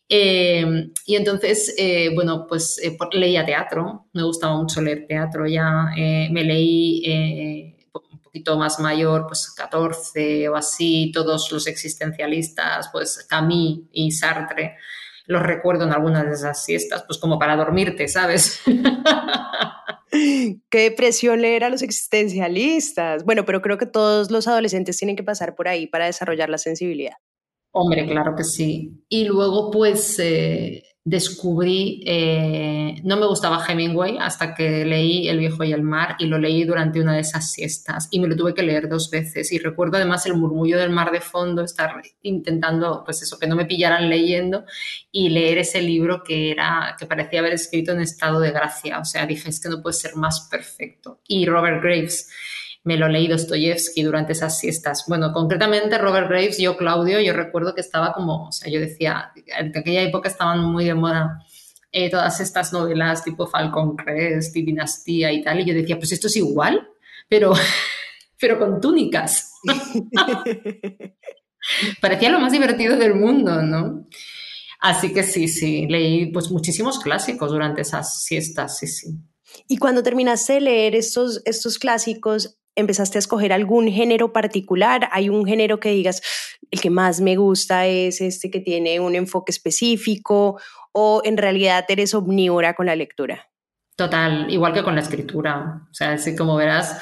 Em, y entonces, eh, bueno, pues eh, leía teatro, me gustaba mucho leer teatro ya, eh, me leí un poquito más mayor, pues 14 o así, todos los existencialistas, pues Camus y Sartre, los recuerdo en algunas de esas siestas, pues como para dormirte, ¿sabes? <laughs> Qué depresión leer a los existencialistas. Bueno, pero creo que todos los adolescentes tienen que pasar por ahí para desarrollar la sensibilidad. Hombre, claro que sí. Y luego, pues, eh, descubrí, eh, no me gustaba Hemingway hasta que leí El viejo y el mar y lo leí durante una de esas siestas y me lo tuve que leer dos veces. Y recuerdo además el murmullo del mar de fondo, estar intentando, pues eso, que no me pillaran leyendo y leer ese libro que era, que parecía haber escrito en estado de gracia. O sea, dije, es que no puede ser más perfecto. Y Robert Graves me lo leí Dostoyevsky durante esas siestas. Bueno, concretamente Robert Graves, yo Claudio, yo recuerdo que estaba como, o sea, yo decía, en aquella época estaban muy de moda eh, todas estas novelas tipo Falcon Crest y Dinastía y tal, y yo decía, pues esto es igual, pero, <laughs> pero con túnicas. <laughs> Parecía lo más divertido del mundo, ¿no? Así que sí, sí, leí pues muchísimos clásicos durante esas siestas, sí, sí. Y cuando terminaste de leer estos, estos clásicos, empezaste a escoger algún género particular? ¿Hay un género que digas, el que más me gusta es este que tiene un enfoque específico o en realidad eres omnívora con la lectura? Total, igual que con la escritura. O sea, así como verás,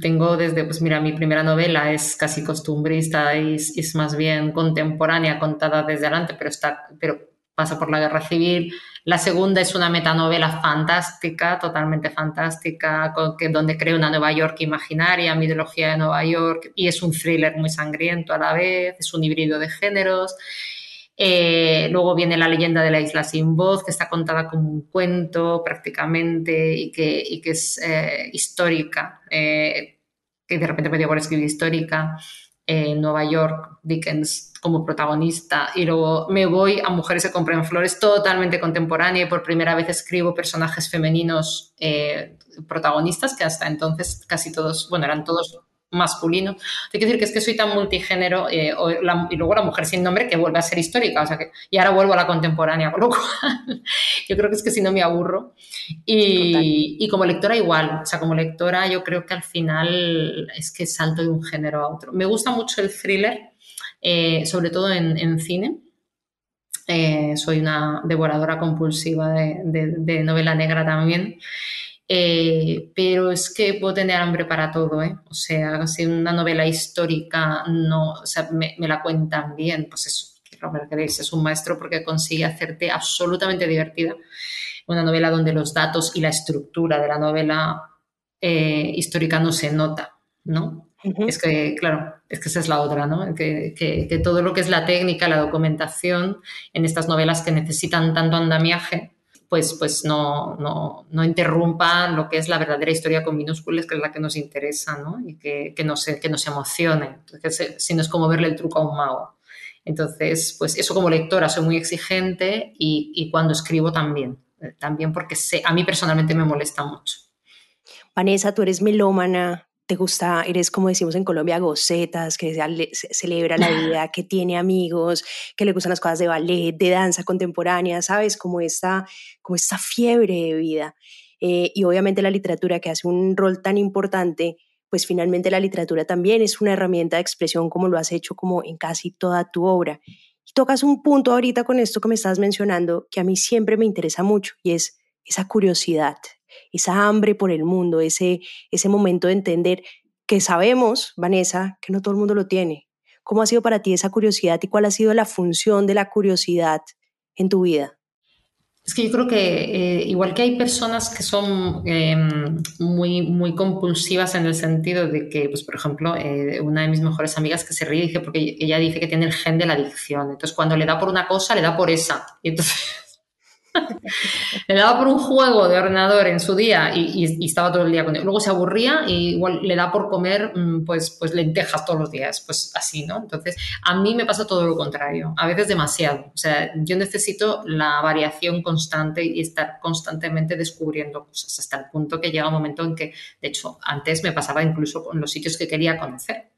tengo desde, pues mira, mi primera novela es casi costumbrista es, es más bien contemporánea, contada desde adelante, pero, está, pero pasa por la guerra civil la segunda es una metanovela fantástica, totalmente fantástica, que, donde crea una Nueva York imaginaria, mitología de Nueva York, y es un thriller muy sangriento a la vez, es un híbrido de géneros. Eh, luego viene la leyenda de la isla sin voz, que está contada como un cuento prácticamente y que, y que es eh, histórica, eh, que de repente me dio por escribir histórica. En Nueva York, Dickens como protagonista y luego me voy a Mujeres que compran flores totalmente contemporánea y por primera vez escribo personajes femeninos protagonistas que hasta entonces casi todos, bueno, eran todos masculino. Hay que decir que es que soy tan multigénero eh, y luego la mujer sin nombre que vuelve a ser histórica, o sea que y ahora vuelvo a la contemporánea, <laughs> con lo cual yo creo que es que si no me aburro. Y, y, como lectora igual, o sea, como lectora yo creo que al final es que salto de un género a otro. Me gusta mucho el thriller, eh, sobre todo en, cine. Eh, soy una devoradora compulsiva de, de novela negra también. Eh, pero es que puedo tener hambre para todo, ¿eh? O sea, si una novela histórica no, o sea, me, la cuentan bien, pues eso, Robert Grace es un maestro porque consigue hacerte absolutamente divertida. Una novela donde los datos y la estructura de la novela eh, histórica no se nota, ¿no? Es que, claro, es que esa es la otra, ¿no? Que, que, todo lo que es la técnica, la documentación en estas novelas que necesitan tanto andamiaje, pues, pues no, no, no interrumpa lo que es la verdadera historia con minúsculas, que es la que nos interesa, ¿no? Y que, que, nos, que nos emocione. Entonces, si no es como verle el truco a un mago. Entonces, pues eso como lectora soy muy exigente y, y cuando escribo también, eh, también porque sé, a mí personalmente me molesta mucho. Vanessa, tú eres melómana, te gusta, eres como decimos en Colombia, gocetas, que celebra la <laughs> vida, que tiene amigos, que le gustan las cosas de ballet, de danza contemporánea, ¿sabes? Como esta, como esta fiebre de vida. Eh, y obviamente la literatura que hace un rol tan importante, pues finalmente la literatura también es una herramienta de expresión como lo has hecho como en casi toda tu obra. Y tocas un punto ahorita con esto que me estás mencionando que a mí siempre me interesa mucho y es esa curiosidad, esa hambre por el mundo, ese, ese momento de entender que sabemos, Vanessa, que no todo el mundo lo tiene. ¿Cómo ha sido para ti esa curiosidad y cuál ha sido la función de la curiosidad en tu vida? Es que yo creo que eh, igual que hay personas que son em, muy, muy compulsivas en el sentido de que, pues, por ejemplo, eh, una de mis mejores amigas que se ríe dice porque ella dice que tiene el gen de la adicción. Entonces, cuando le da por una cosa, le da por esa. Y entonces le daba por un juego de ordenador en su día y, estaba todo el día con él. Luego se aburría y igual le da por comer mm, pues, pues lentejas todos los días, pues así, ¿no? Entonces, a mí me pasa todo lo contrario, a veces demasiado. O sea, yo necesito la variación constante y estar constantemente descubriendo cosas hasta el punto que llega un momento en que, de hecho, antes me pasaba incluso con los sitios que quería conocer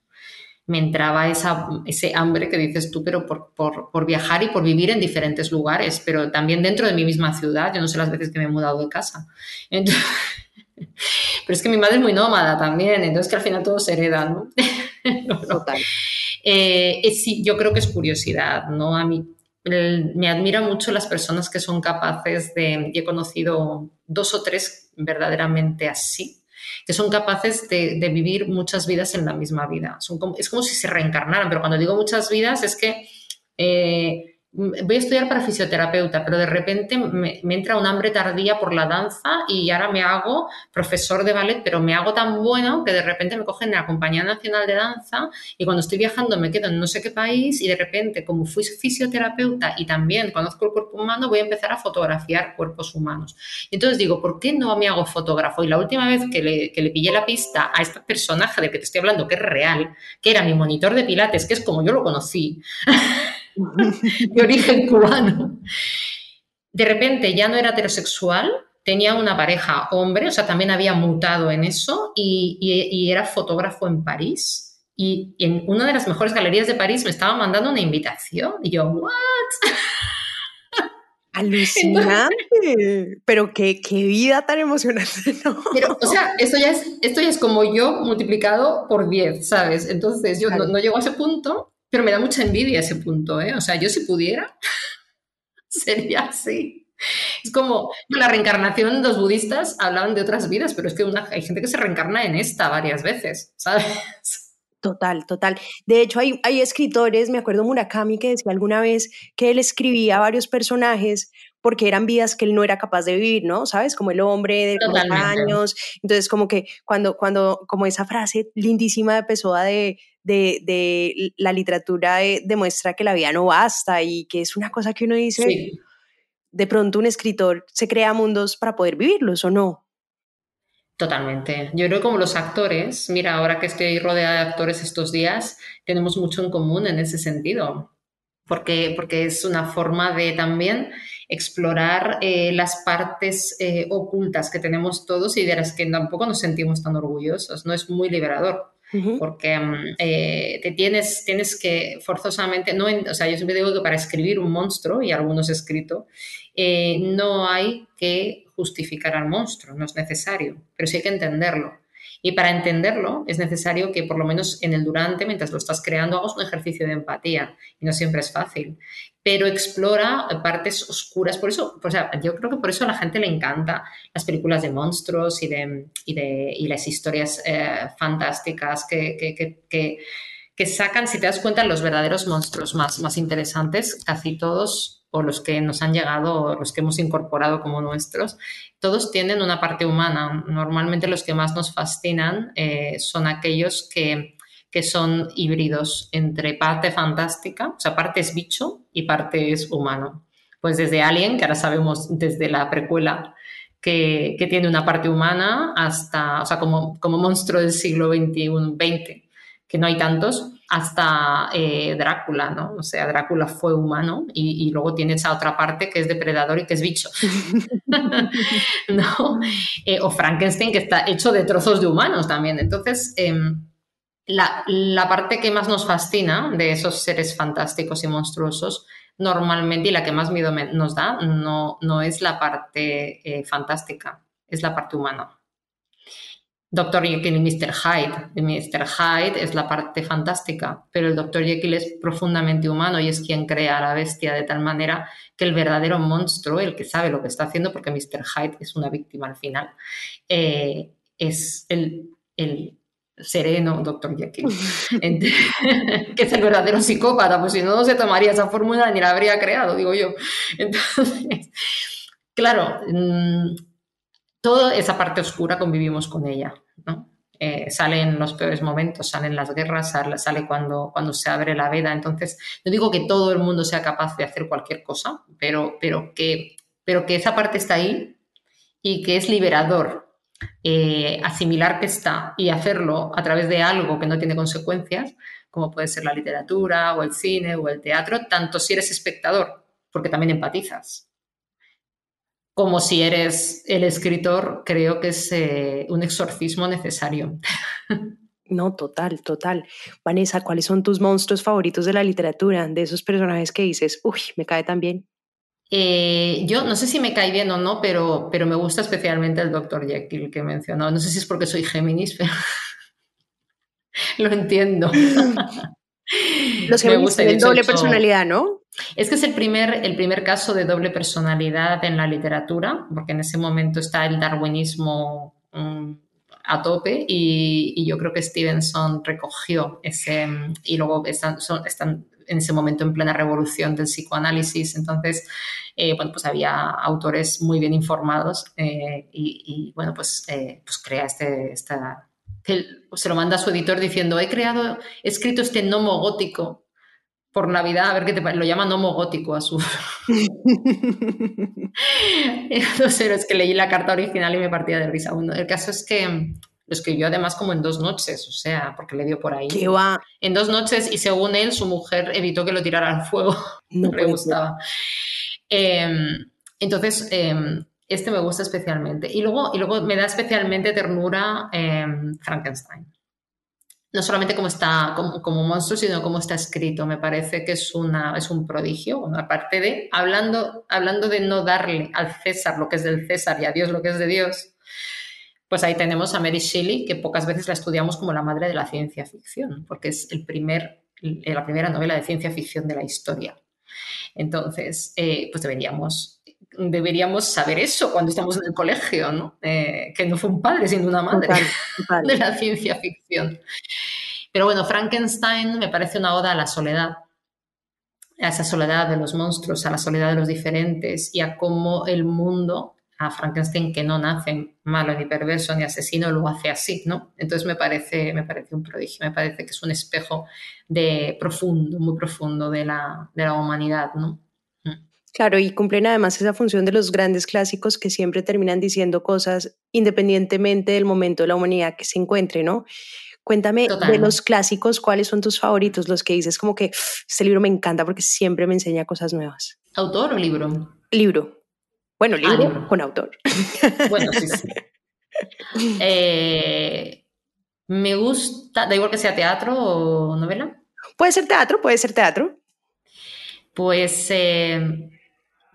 me entraba esa, ese hambre que dices tú, pero por, por, por, viajar y por vivir en diferentes lugares, pero también dentro de mi misma ciudad. Yo no sé las veces que me he mudado de casa. <laughs> pero es que mi madre es muy nómada también, entonces que al final todo se hereda, ¿no? <laughs> Total. Eh, sí, yo creo que es curiosidad, ¿no? A mí me admira mucho las personas que son capaces de, y he conocido dos o tres verdaderamente así, que son capaces de, vivir muchas vidas en la misma vida. Es como si se reencarnaran, pero cuando digo muchas vidas es que eh, voy a estudiar para fisioterapeuta, pero de repente me, entra un hambre tardía por la danza y ahora me hago profesor de ballet, pero me hago tan bueno que de repente me cogen en la Compañía Nacional de Danza y cuando estoy viajando me quedo en no sé qué país y de repente, como fui fisioterapeuta y también conozco el cuerpo humano, voy a empezar a fotografiar cuerpos humanos. Y entonces digo, ¿por qué no me hago fotógrafo? Y la última vez que le, que le pillé la pista a este personaje del que te estoy hablando, que es real, que era mi monitor de pilates, que es como yo lo conocí, <laughs> <laughs> de origen cubano. De repente ya no era heterosexual, tenía una pareja hombre, o sea, también había mutado en eso y, era fotógrafo en París. Y, en una de las mejores galerías de París me estaba mandando una invitación y yo, ¿what? <laughs> Alucinante. pero qué, qué, vida tan emocionante, <laughs> ¿no? Pero, o sea, esto ya, es, esto ya es como yo multiplicado por 10, ¿sabes? Entonces yo no, no, llego a ese punto, pero me da mucha envidia ese punto, ¿eh? O sea, yo si pudiera, <laughs> sería así. Es como la reencarnación, los budistas hablaban de otras vidas, pero es que hay gente que se reencarna en esta varias veces, <laughs> ¿sabes? Total, total. De hecho, hay, hay escritores, me acuerdo Murakami que decía alguna vez que él escribía varios personajes porque eran vidas que él no era capaz de vivir, ¿no? ¿Sabes? Como el hombre de 40 años. Entonces, como que cuando, cuando, como esa frase lindísima de Pessoa de, de, de la literatura eh, demuestra que la vida no basta y que es una cosa que uno dice, de pronto un escritor se crea mundos para poder vivirlos o no. Totalmente. Yo creo como los actores, mira, ahora que estoy rodeada de actores estos días, tenemos mucho en común en ese sentido, porque, porque es una forma de también explorar eh, las partes eh, ocultas que tenemos todos y de las que tampoco nos sentimos tan orgullosos. No es muy liberador. Porque mm, eh, te tienes, tienes que forzosamente, no o sea, yo siempre digo que para escribir un monstruo, y algunos escrito, no hay que justificar al monstruo, no es necesario, pero sí hay que entenderlo. Y para entenderlo es necesario que por lo menos en el durante, mientras lo estás creando, hagas un ejercicio de empatía. Y no siempre es fácil. Pero explora partes oscuras. Por eso, o sea, yo creo que por eso a la gente le encanta las películas de monstruos y, de, y, de, y las historias eh, fantásticas que, que, que, que, sacan, si te das cuenta, los verdaderos monstruos más, más interesantes, casi todos los que nos han llegado los que hemos incorporado como nuestros, todos tienen una parte humana. Normalmente los que más nos fascinan eh, son aquellos que, que, son híbridos entre parte fantástica, o sea, parte es bicho y parte es humano. Pues desde Alien, que ahora sabemos desde la precuela que, que tiene una parte humana, hasta, o sea, como, como monstruo del siglo XXI, XX, que no hay tantos, hasta eh, Drácula, ¿no? O sea, Drácula fue humano y, luego tiene esa otra parte que es depredador y que es bicho, <laughs> ¿no? Eh, o Frankenstein que está hecho de trozos de humanos también. Entonces, em, la, parte que más nos fascina de esos seres fantásticos y monstruosos normalmente y la que más miedo nos da no, no es la parte eh, fantástica, es la parte humana. Dr. Jekyll y Mr. Hyde. Mr. Hyde es la parte fantástica, pero el Dr. Jekyll es profundamente humano y es quien crea a la bestia de tal manera que el verdadero monstruo, el que sabe lo que está haciendo, porque Mr. Hyde es una víctima al final, eh, es el, sereno Dr. Jekyll, <laughs> <laughs> que es el verdadero psicópata, pues si no, no se tomaría esa fórmula ni la habría creado, digo yo. Entonces, claro, mm, toda esa parte oscura convivimos con ella, ¿no? Eh, sale en los peores momentos, salen las guerras, sale, cuando, cuando se abre la veda. Entonces, no digo que todo el mundo sea capaz de hacer cualquier cosa, pero, pero, que, pero que esa parte está ahí y que es liberador eh, asimilar que está y hacerlo a través de algo que no tiene consecuencias, como puede ser la literatura o el cine o el teatro, tanto si eres espectador, porque también empatizas como si eres el escritor, creo que es eh, un exorcismo necesario. No, total, total. Vanessa, ¿cuáles son tus monstruos favoritos de la literatura? De esos personajes que dices, uy, me cae tan bien. Eh, yo no sé si me cae bien o no, pero, pero me gusta especialmente el Dr. Jekyll que he mencionado. No sé si es porque soy Géminis, pero <laughs> lo entiendo. Los Géminis tienen doble personalidad, ¿no? Es que es el primer, el primer caso de doble personalidad en la literatura, porque en ese momento está el darwinismo mm, a tope y, yo creo que Stevenson recogió ese, y luego están, están en ese momento en plena revolución del psicoanálisis, entonces, eh, bueno, pues había autores muy bien informados eh, y, bueno, pues, eh, pues crea este, esta, se lo manda a su editor diciendo, he creado, escrito este nomo gótico por Navidad, a ver qué te parece. Lo llaman homogótico a su. <laughs> <laughs> no sé, es que leí la carta original y me partía de risa. el caso es que lo escribió además como en dos noches, o sea, porque le dio por ahí. ¿Qué va? En dos noches y según él, su mujer evitó que lo tirara al fuego. No <laughs> le gustaba. Em, entonces, em, este me gusta especialmente. Y luego, y luego me da especialmente ternura em, Frankenstein no solamente cómo está como, monstruo, sino cómo está escrito. Me parece que es, una, es un prodigio. aparte de, hablando, hablando de no darle al César lo que es del César y a Dios lo que es de Dios, pues ahí tenemos a Mary Shelley, que pocas veces la estudiamos como la madre de la ciencia ficción, porque es el primer, la primera novela de ciencia ficción de la historia. Entonces, eh, pues deberíamos deberíamos saber eso cuando estamos en el colegio, ¿no? Eh, que no fue un padre, sino una madre <laughs> de la ciencia ficción. Pero bueno, Frankenstein me parece una oda a la soledad. a esa soledad de los monstruos, a la soledad de los diferentes y a cómo el mundo, a Frankenstein que no nace malo ni perverso ni asesino, lo hace así, ¿no? Entonces me parece, me parece un prodigio, me parece que es un espejo de profundo, muy profundo de la, de la humanidad, ¿no? Mm. Claro, y cumplen además esa función de los grandes clásicos que siempre terminan diciendo cosas independientemente del momento de la humanidad que se encuentre, ¿no? Cuéntame de los clásicos, ¿cuáles son tus favoritos? Los que dices como que este libro me encanta porque siempre me enseña cosas nuevas. ¿Autor o libro? Libro. Bueno, ah, libro, con autor. <laughs> Bueno, sí, sí. Eh, me gusta, da igual que sea teatro o novela. Puede ser teatro, puede ser teatro. Pues eh,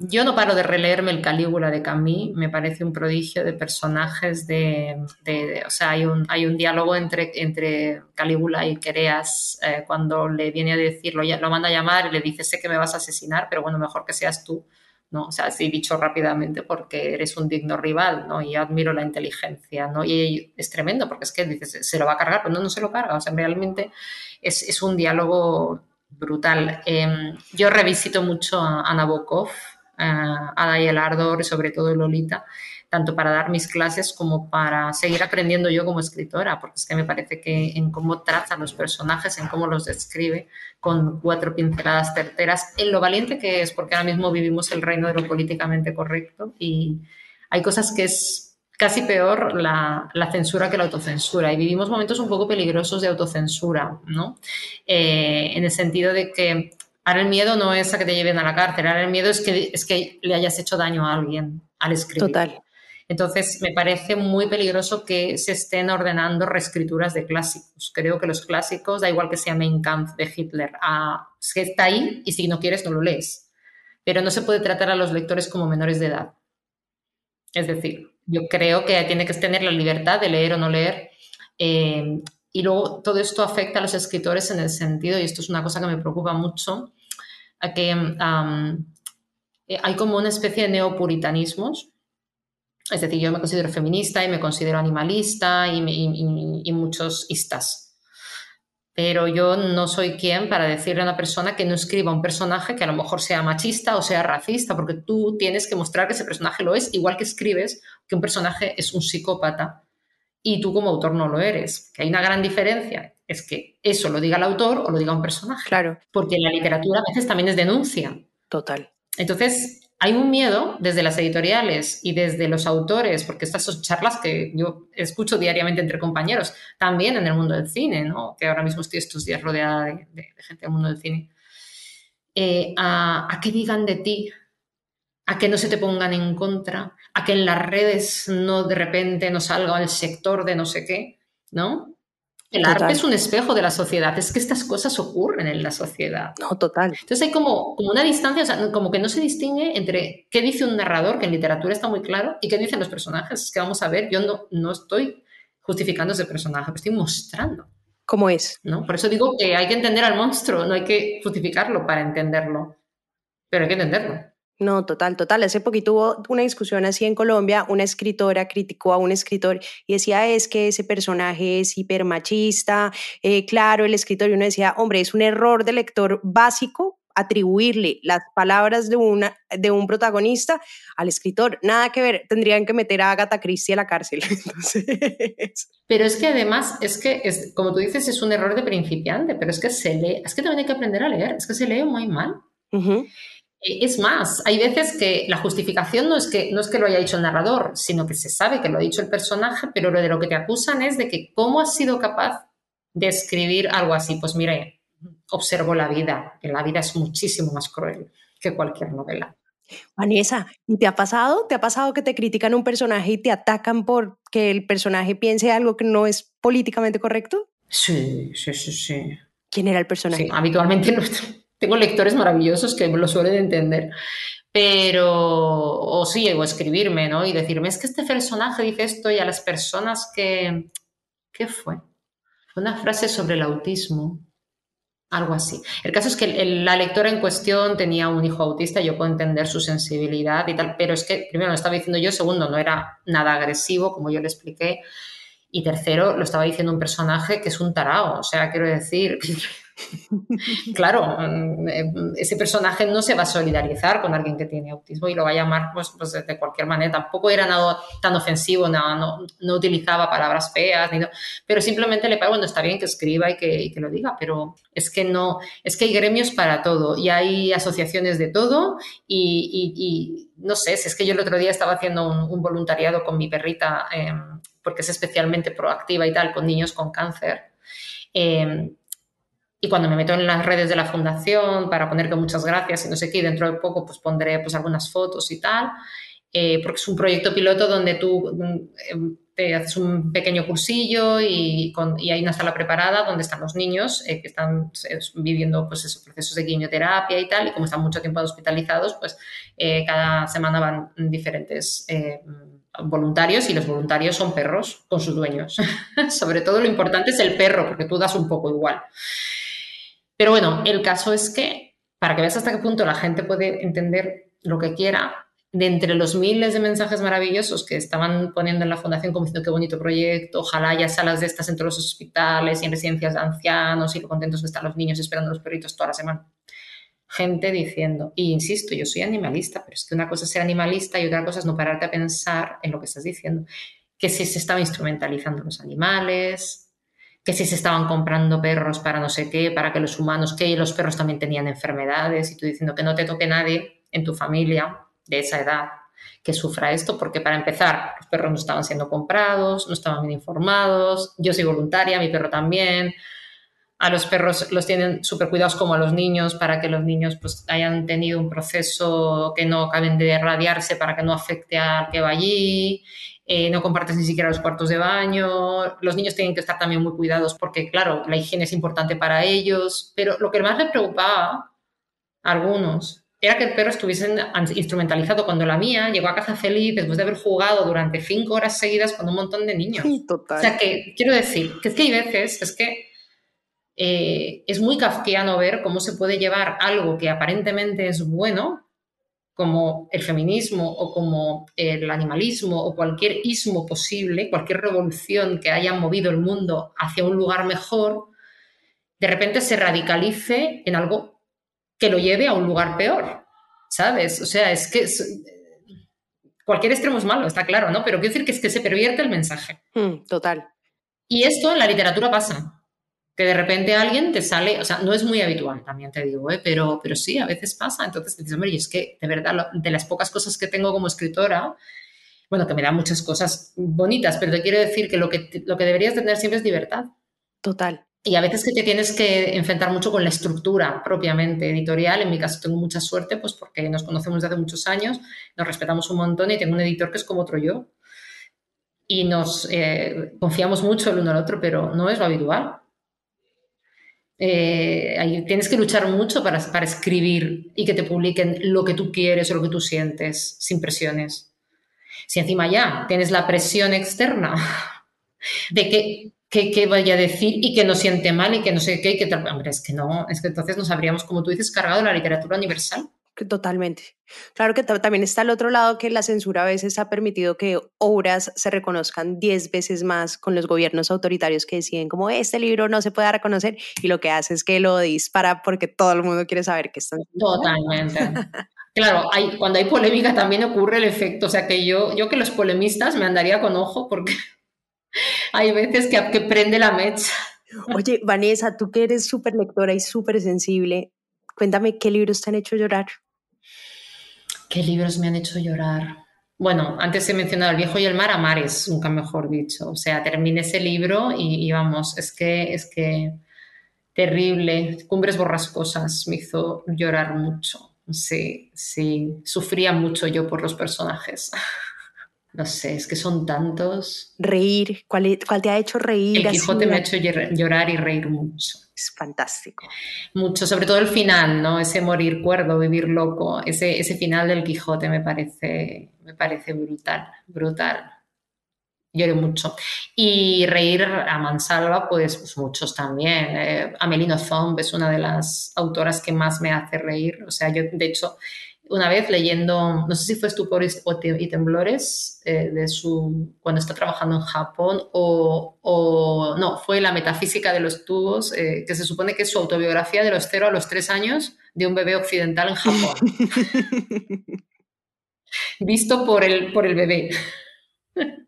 yo no paro de releerme el Calígula de Camille, me parece un prodigio de personajes, de, o sea, hay un, hay un diálogo entre, entre Calígula y Quereas eh, cuando le viene a decir, lo, manda a llamar y le dice, sé que me vas a asesinar, pero bueno, mejor que seas tú, ¿no? O sea, así dicho rápidamente porque eres un digno rival, ¿no? Y admiro la inteligencia, ¿no? Y es tremendo porque es que dices, se lo va a cargar, pero no, no se lo carga, o sea, realmente es, es un diálogo brutal. Em, yo revisito mucho a Nabokov, Ada y el Ardor y sobre todo Lolita, tanto para dar mis clases como para seguir aprendiendo yo como escritora, porque es que me parece que en cómo traza los personajes, en cómo los describe, con cuatro pinceladas certeras, en lo valiente que es, porque ahora mismo vivimos el reino de lo políticamente correcto y hay cosas que es casi peor la, la, censura que la autocensura. Y vivimos momentos un poco peligrosos de autocensura, ¿no? Eh, en el sentido de que Ahora el miedo no es a que te lleven a la cárcel, ahora el miedo es que, es que le hayas hecho daño a alguien al escribir. Total. Entonces, me parece muy peligroso que se estén ordenando reescrituras de clásicos. Creo que los clásicos, da igual que sea Mein Kampf de Hitler, a, que está ahí y si no quieres no lo lees. Pero no se puede tratar a los lectores como menores de edad. Es decir, yo creo que tiene que tener la libertad de leer o no leer. Eh, y luego todo esto afecta a los escritores en el sentido, y esto es una cosa que me preocupa mucho, a que eh, hay como una especie de neopuritanismos. Es decir, yo me considero feminista y me considero animalista y, y muchos istas. Pero yo no soy quien para decirle a una persona que no escriba un personaje que a lo mejor sea machista o sea racista, porque tú tienes que mostrar que ese personaje lo es, igual que escribes que un personaje es un psicópata y tú como autor no lo eres. Que hay una gran diferencia, es que eso lo diga el autor o lo diga un personaje. Claro. Porque la literatura a veces también es denuncia. Total. Entonces, hay un miedo desde las editoriales y desde los autores, porque estas son charlas que yo escucho diariamente entre compañeros, también en el mundo del cine, ¿no? que ahora mismo estoy estos días rodeada de, gente del mundo del cine, eh, a, a que digan de ti a que no se te pongan en contra, a que en las redes no de repente no salga el sector de no sé qué, ¿no? El arte es un espejo de la sociedad, es que estas cosas ocurren en la sociedad. No, total. Entonces hay como, como una distancia, o sea, como que no se distingue entre qué dice un narrador, que en literatura está muy claro, y qué dicen los personajes. Es que vamos a ver, yo no, no estoy justificando ese personaje, estoy mostrando. ¿Cómo es? ¿no? Por eso digo que hay que entender al monstruo, no hay que justificarlo para entenderlo, pero hay que entenderlo. No, total, total. Hace poquito hubo una discusión así en Colombia, una escritora criticó a un escritor y decía, es que ese personaje es hipermachista, eh, claro, el escritor, y uno decía, hombre, es un error de lector básico atribuirle las palabras de, una, de un protagonista al escritor. Nada que ver, tendrían que meter a Agatha Christie a la cárcel. <laughs> Pero es que además, es que, es, como tú dices, es un error de principiante, pero es que se lee, es que también hay que aprender a leer, es que se lee muy mal. Es más, hay veces que la justificación no es que, no es que lo haya dicho el narrador, sino que se sabe que lo ha dicho el personaje, pero lo de lo que te acusan es de que cómo has sido capaz de escribir algo así. Pues mire, observo la vida, que la vida es muchísimo más cruel que cualquier novela. Vanessa, ¿y te ha pasado? ¿Te ha pasado que te critican un personaje y te atacan por que el personaje piense algo que no es políticamente correcto? Sí, sí, sí, sí. ¿Quién era el personaje? Sí, habitualmente <laughs> no, tengo lectores maravillosos que lo suelen entender, pero, o sí, o escribirme, ¿no? Y decirme, es que este personaje dice esto y a las personas que... ¿Qué fue? Una frase sobre el autismo, algo así. El caso es que la lectora en cuestión tenía un hijo autista, yo puedo entender su sensibilidad y tal, pero es que, primero, lo estaba diciendo yo, segundo, no era nada agresivo, como yo le expliqué, y tercero, lo estaba diciendo un personaje que es un tarao, o sea, quiero decir, claro, mm, eh, ese personaje no se va a solidarizar con alguien que tiene autismo y lo va a llamar pues, pues de cualquier manera. Tampoco era nada tan ofensivo, nada, no, no, utilizaba palabras feas, pero simplemente le pago, bueno, está bien que escriba y que, lo diga, pero es que no, es que hay gremios para todo y hay asociaciones de todo y, no sé, si es que yo el otro día estaba haciendo un, voluntariado con mi perrita, em, porque es especialmente proactiva y tal, con niños con cáncer. Eh, y cuando me meto en las redes de la fundación para poner que muchas gracias y no sé qué, dentro de poco pues pondré pues algunas fotos y tal, eh, porque es un proyecto piloto donde tú mm, te haces un pequeño cursillo y, con, y, hay una sala preparada donde están los niños eh, que están viviendo pues esos procesos de quimioterapia y tal, y como están mucho tiempo hospitalizados, pues eh, cada semana van diferentes voluntarios y los voluntarios son perros con sus dueños. <laughs> Sobre todo lo importante es el perro, porque tú das un poco igual. Pero bueno, el caso es que, para que veas hasta qué punto la gente puede entender lo que quiera, de entre los miles de mensajes maravillosos que estaban poniendo en la fundación como diciendo qué bonito proyecto, ojalá haya salas de estas entre los hospitales y en residencias de ancianos y lo contentos que están los niños esperando los perritos toda la semana. Gente diciendo, y insisto, yo soy animalista, pero es que una cosa es ser animalista y otra cosa es no pararte a pensar en lo que estás diciendo, que si se estaba instrumentalizando los animales, que si se estaban comprando perros para no sé qué, para que los humanos, que los perros también tenían enfermedades y tú diciendo que no te toque nadie en tu familia de esa edad que sufra esto, porque para empezar, los perros no estaban siendo comprados, no estaban bien informados, yo soy voluntaria, mi perro también, a los perros los tienen súper cuidados como a los niños para que los niños pues hayan tenido un proceso que no acaben de irradiarse para que no afecte al que va allí eh, no compartes ni siquiera los cuartos de baño, los niños tienen que estar también muy cuidados porque, claro, la higiene es importante para ellos, pero lo que más les preocupaba a algunos era que el perro estuviese instrumentalizado cuando la mía llegó a casa feliz después de haber jugado durante cinco horas seguidas con un montón de niños. total. O sea que quiero decir que es que hay veces, es que eh, es muy kafkiano ver cómo se puede llevar algo que aparentemente es bueno como el feminismo o como el animalismo o cualquier ismo posible, cualquier revolución que haya movido el mundo hacia un lugar mejor, de repente se radicalice en algo que lo lleve a un lugar peor, ¿sabes? O sea, es que cualquier extremo es malo, está claro, ¿no? Pero quiero decir que es que se pervierte el mensaje. Hmm, total. Y esto en la literatura pasa que de repente alguien te sale, o sea, no es muy habitual, también te digo, ¿eh? pero, pero sí, a veces pasa. Entonces dices, hombre, y es que de verdad, de las pocas cosas que tengo como escritora, bueno, que me da muchas cosas bonitas, pero te quiero decir que lo que, lo que deberías tener siempre es libertad. Total. Y a veces que te tienes que enfrentar mucho con la estructura propiamente editorial. En mi caso tengo mucha suerte, pues porque nos conocemos desde hace muchos años, nos respetamos un montón y tengo un editor que es como otro yo. Y nos eh, confiamos mucho el uno al otro, pero no es lo habitual. Eh, tienes que luchar mucho para, escribir y que te publiquen lo que tú quieres o lo que tú sientes, sin presiones. Si encima ya tienes la presión externa <laughs> de que, que, vaya a decir y que no siente mal y que no sé qué, y que hombre, es que no, es que entonces nos habríamos, como tú dices, cargado la literatura universal. Totalmente. Claro que también está el otro lado que la censura a veces ha permitido que obras se reconozcan diez veces más con los gobiernos autoritarios que deciden como este libro no se puede reconocer y lo que hace es que lo dispara porque todo el mundo quiere saber que están. Totalmente. <laughs> claro, hay, cuando hay polémica también ocurre el efecto, o sea que yo, yo que los polemistas me andaría con ojo porque <laughs> hay veces que, que prende la mecha. Oye, Vanessa, tú que eres súper lectora y súper sensible, cuéntame qué libros te han hecho llorar. ¿Qué libros me han hecho llorar? Bueno, antes he mencionado El viejo y el mar a mares, nunca mejor dicho. O sea, terminé ese libro y, vamos, es que, es que terrible. Cumbres borrascosas me hizo llorar mucho. Sí, sí, sufría mucho yo por los personajes. <laughs> No sé, es que son tantos. Reír, ¿cuál, cuál te ha hecho reír? El Quijote me ha hecho llorar y reír mucho fantástico. Mucho, sobre todo el final, ¿no? Ese morir cuerdo, vivir loco, ese, ese final del Quijote me parece, me parece brutal, brutal. Lloré mucho. Y reír a mansalva, pues, pues muchos también. Eh, Amelino Zomb es una de las autoras que más me hace reír. O sea, yo, de hecho, una vez leyendo, no sé si fue Estupores y Temblores, eh, de su, cuando está trabajando en Japón, o, o, no, fue La metafísica de los tubos, eh, que se supone que es su autobiografía de los cero a los tres años de un bebé occidental en Japón. <laughs> Visto por el, por el bebé.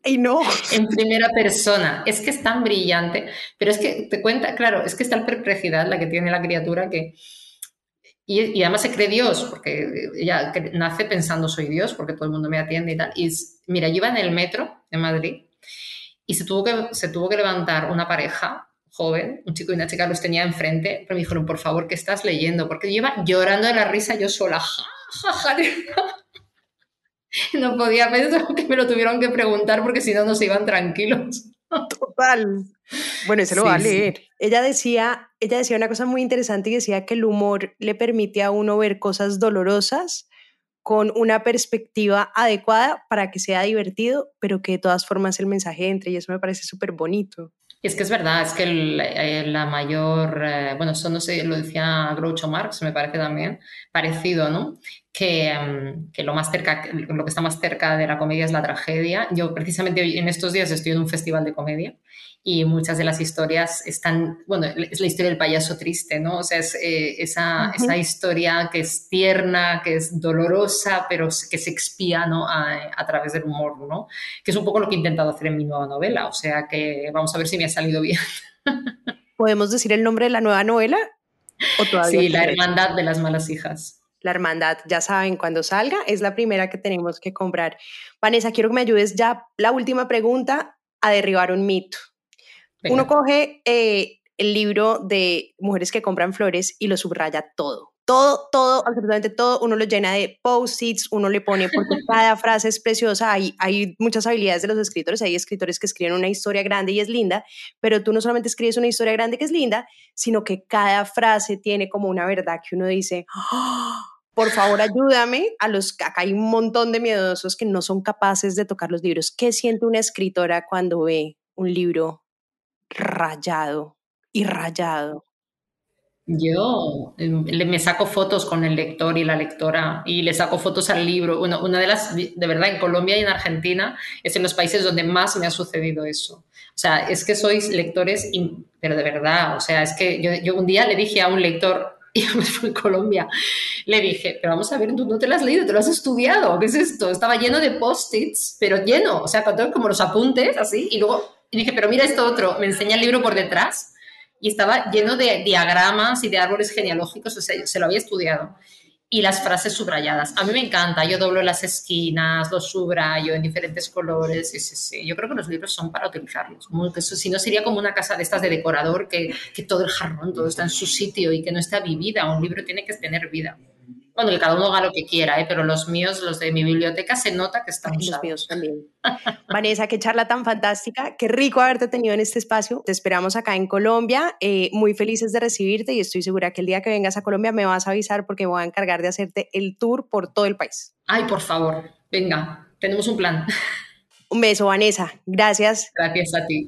Y no. En primera persona. Es que es tan brillante, pero es que te cuenta, claro, es que está la perplejidad la que tiene la criatura que y, además se cree Dios, porque ella nace pensando soy Dios, porque todo el mundo me atiende y tal. Y mira, yo iba en el metro de Madrid y se tuvo, que, se tuvo que levantar una pareja joven, un chico y una chica los tenía enfrente, pero me dijeron, por favor, ¿qué estás leyendo? Porque yo iba llorando de la risa yo sola. <laughs> no podía pensar que me lo tuvieron que preguntar porque si no, no se iban tranquilos. Total. Bueno, se lo va a leer. Ella decía, ella decía una cosa muy interesante y decía que el humor le permite a uno ver cosas dolorosas con una perspectiva adecuada para que sea divertido, pero que de todas formas el mensaje entre y eso me parece súper bonito. Es que es verdad, es que eh, la mayor, eh, bueno, eso no sé, lo decía Groucho Marx, me parece también parecido, ¿no? Que, mm, que, lo más cerca, lo que está más cerca de la comedia es la tragedia. Yo precisamente en estos días estoy en un festival de comedia y muchas de las historias están, bueno, es la historia del payaso triste, ¿no? O sea, es eh, esa, esa, historia que es tierna, que es dolorosa, pero que se expía, ¿no? A, a, través del humor, ¿no? Que es un poco lo que he intentado hacer en mi nueva novela, o sea que vamos a ver si me ha salido bien. <laughs> ¿Podemos decir el nombre de la nueva novela? ¿O todavía sí, La Hermandad de las Malas Hijas. La Hermandad, ya saben, cuando salga es la primera que tenemos que comprar. Vanessa, quiero que me ayudes ya, la última pregunta, a derribar un mito. Uno coge eh, el libro de Mujeres que compran flores y lo subraya todo. Todo, todo, absolutamente todo, uno lo llena de post-its, uno le pone, porque <laughs> cada frase es preciosa, hay, hay muchas habilidades de los escritores, hay escritores que escriben una historia grande y es linda, pero tú no solamente escribes una historia grande que es linda, sino que cada frase tiene como una verdad que uno dice, ¡Ah! por favor ayúdame, a los, acá hay un montón de miedosos que no son capaces de tocar los libros. ¿Qué siente una escritora cuando ve un libro rayado y rayado. Yo em, me saco fotos con el lector y la lectora y le saco fotos al libro. Bueno, una de las, de verdad, en Colombia y en Argentina es en los países donde más me ha sucedido eso. O sea, es que sois lectores, pero de verdad, o sea, es que yo, yo un día le dije a un lector, <laughs> y fue en Colombia, le dije, pero vamos a ver, tú no te lo has leído, te lo has estudiado, ¿qué es esto? Estaba lleno de post-its, pero lleno, o sea, como los apuntes, así, y luego y dije, pero mira esto otro, me enseña el libro por detrás y estaba lleno de diagramas y de árboles genealógicos, o sea, se lo había estudiado. Y las frases subrayadas. A mí me encanta, yo doblo las esquinas, los subrayo en diferentes colores. Sí, sí, sí. Yo creo que los libros son para utilizarlos. si no, sería como una casa de estas de decorador que, que todo el jarrón, todo está en su sitio y que no está vivida. Un libro tiene que tener vida. Bueno, que cada uno haga lo que quiera, ¿eh? pero los míos, los de mi biblioteca, se nota que están Los míos también. <laughs> Vanessa, qué charla tan fantástica. Qué rico haberte tenido en este espacio. Te esperamos acá en Colombia. Eh, muy felices de recibirte y estoy segura que el día que vengas a Colombia me vas a avisar porque voy a encargar de hacerte el tour por todo el país. Ay, por favor, venga, tenemos un plan. <laughs> Un beso, Vanessa. Gracias. Gracias a ti.